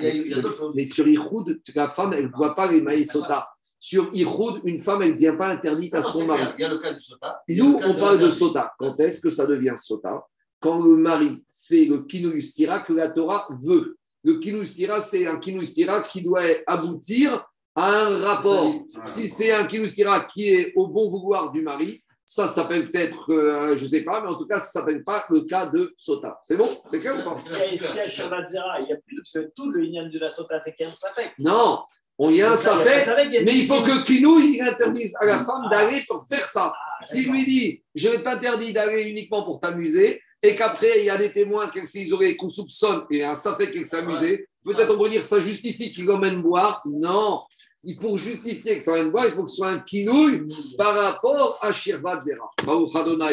il y a- choses. mais sur Ihoud, la femme, elle ne voit pas les maïs sota. Sur Ihoud, une femme, elle ne devient pas interdite à son mari. Il y a le cas du sota. Nous, on parle de sota. Quand est-ce que ça devient sota? Quand le mari fait le kinouistira que la Torah veut. Le kinouistira, c'est un kinouistira qui doit aboutir à un rapport. Si c'est un kinouistira qui est au bon vouloir du mari, ça s'appelle peut-être, euh, je ne sais pas, mais en tout cas, ça ne s'appelle pas le cas de sota. C'est bon? C'est clair ou pas? Si Shabbat il y a plus que tout le Inyan de la Sota, c'est qu'il y a un Safek. Non, on y a un safek, mais il faut que Kinouï il interdise à la femme Ah. d'aller pour faire ça. Ah, S'il lui dit, je vais t'interdire d'aller uniquement pour t'amuser, et qu'après, il y a des témoins qu'ils auraient qu'on soupçonne, et un ça fait qu'il s'amusait, peut-être on peut dire ça justifie qu'il l'emmène boire. Non. Il- Pour justifier que ça emmène boire, il faut que ce soit un kinouille par rapport à Shirvat Zera.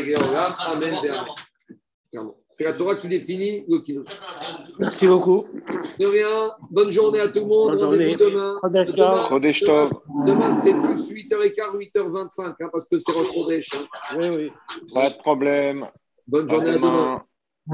Geolam. Amen. C'est la Torah qui définit le kinouille. Merci beaucoup. De rien. Bonne journée à tout le monde. Bonne Rendez-vous journée. demain. Demain, demain, c'est plus 8h15, 8h25, hein, parce que c'est Rosh Chodesh, hein. Oui, oui. Pas de problème. Bonne À journée à demain. demain.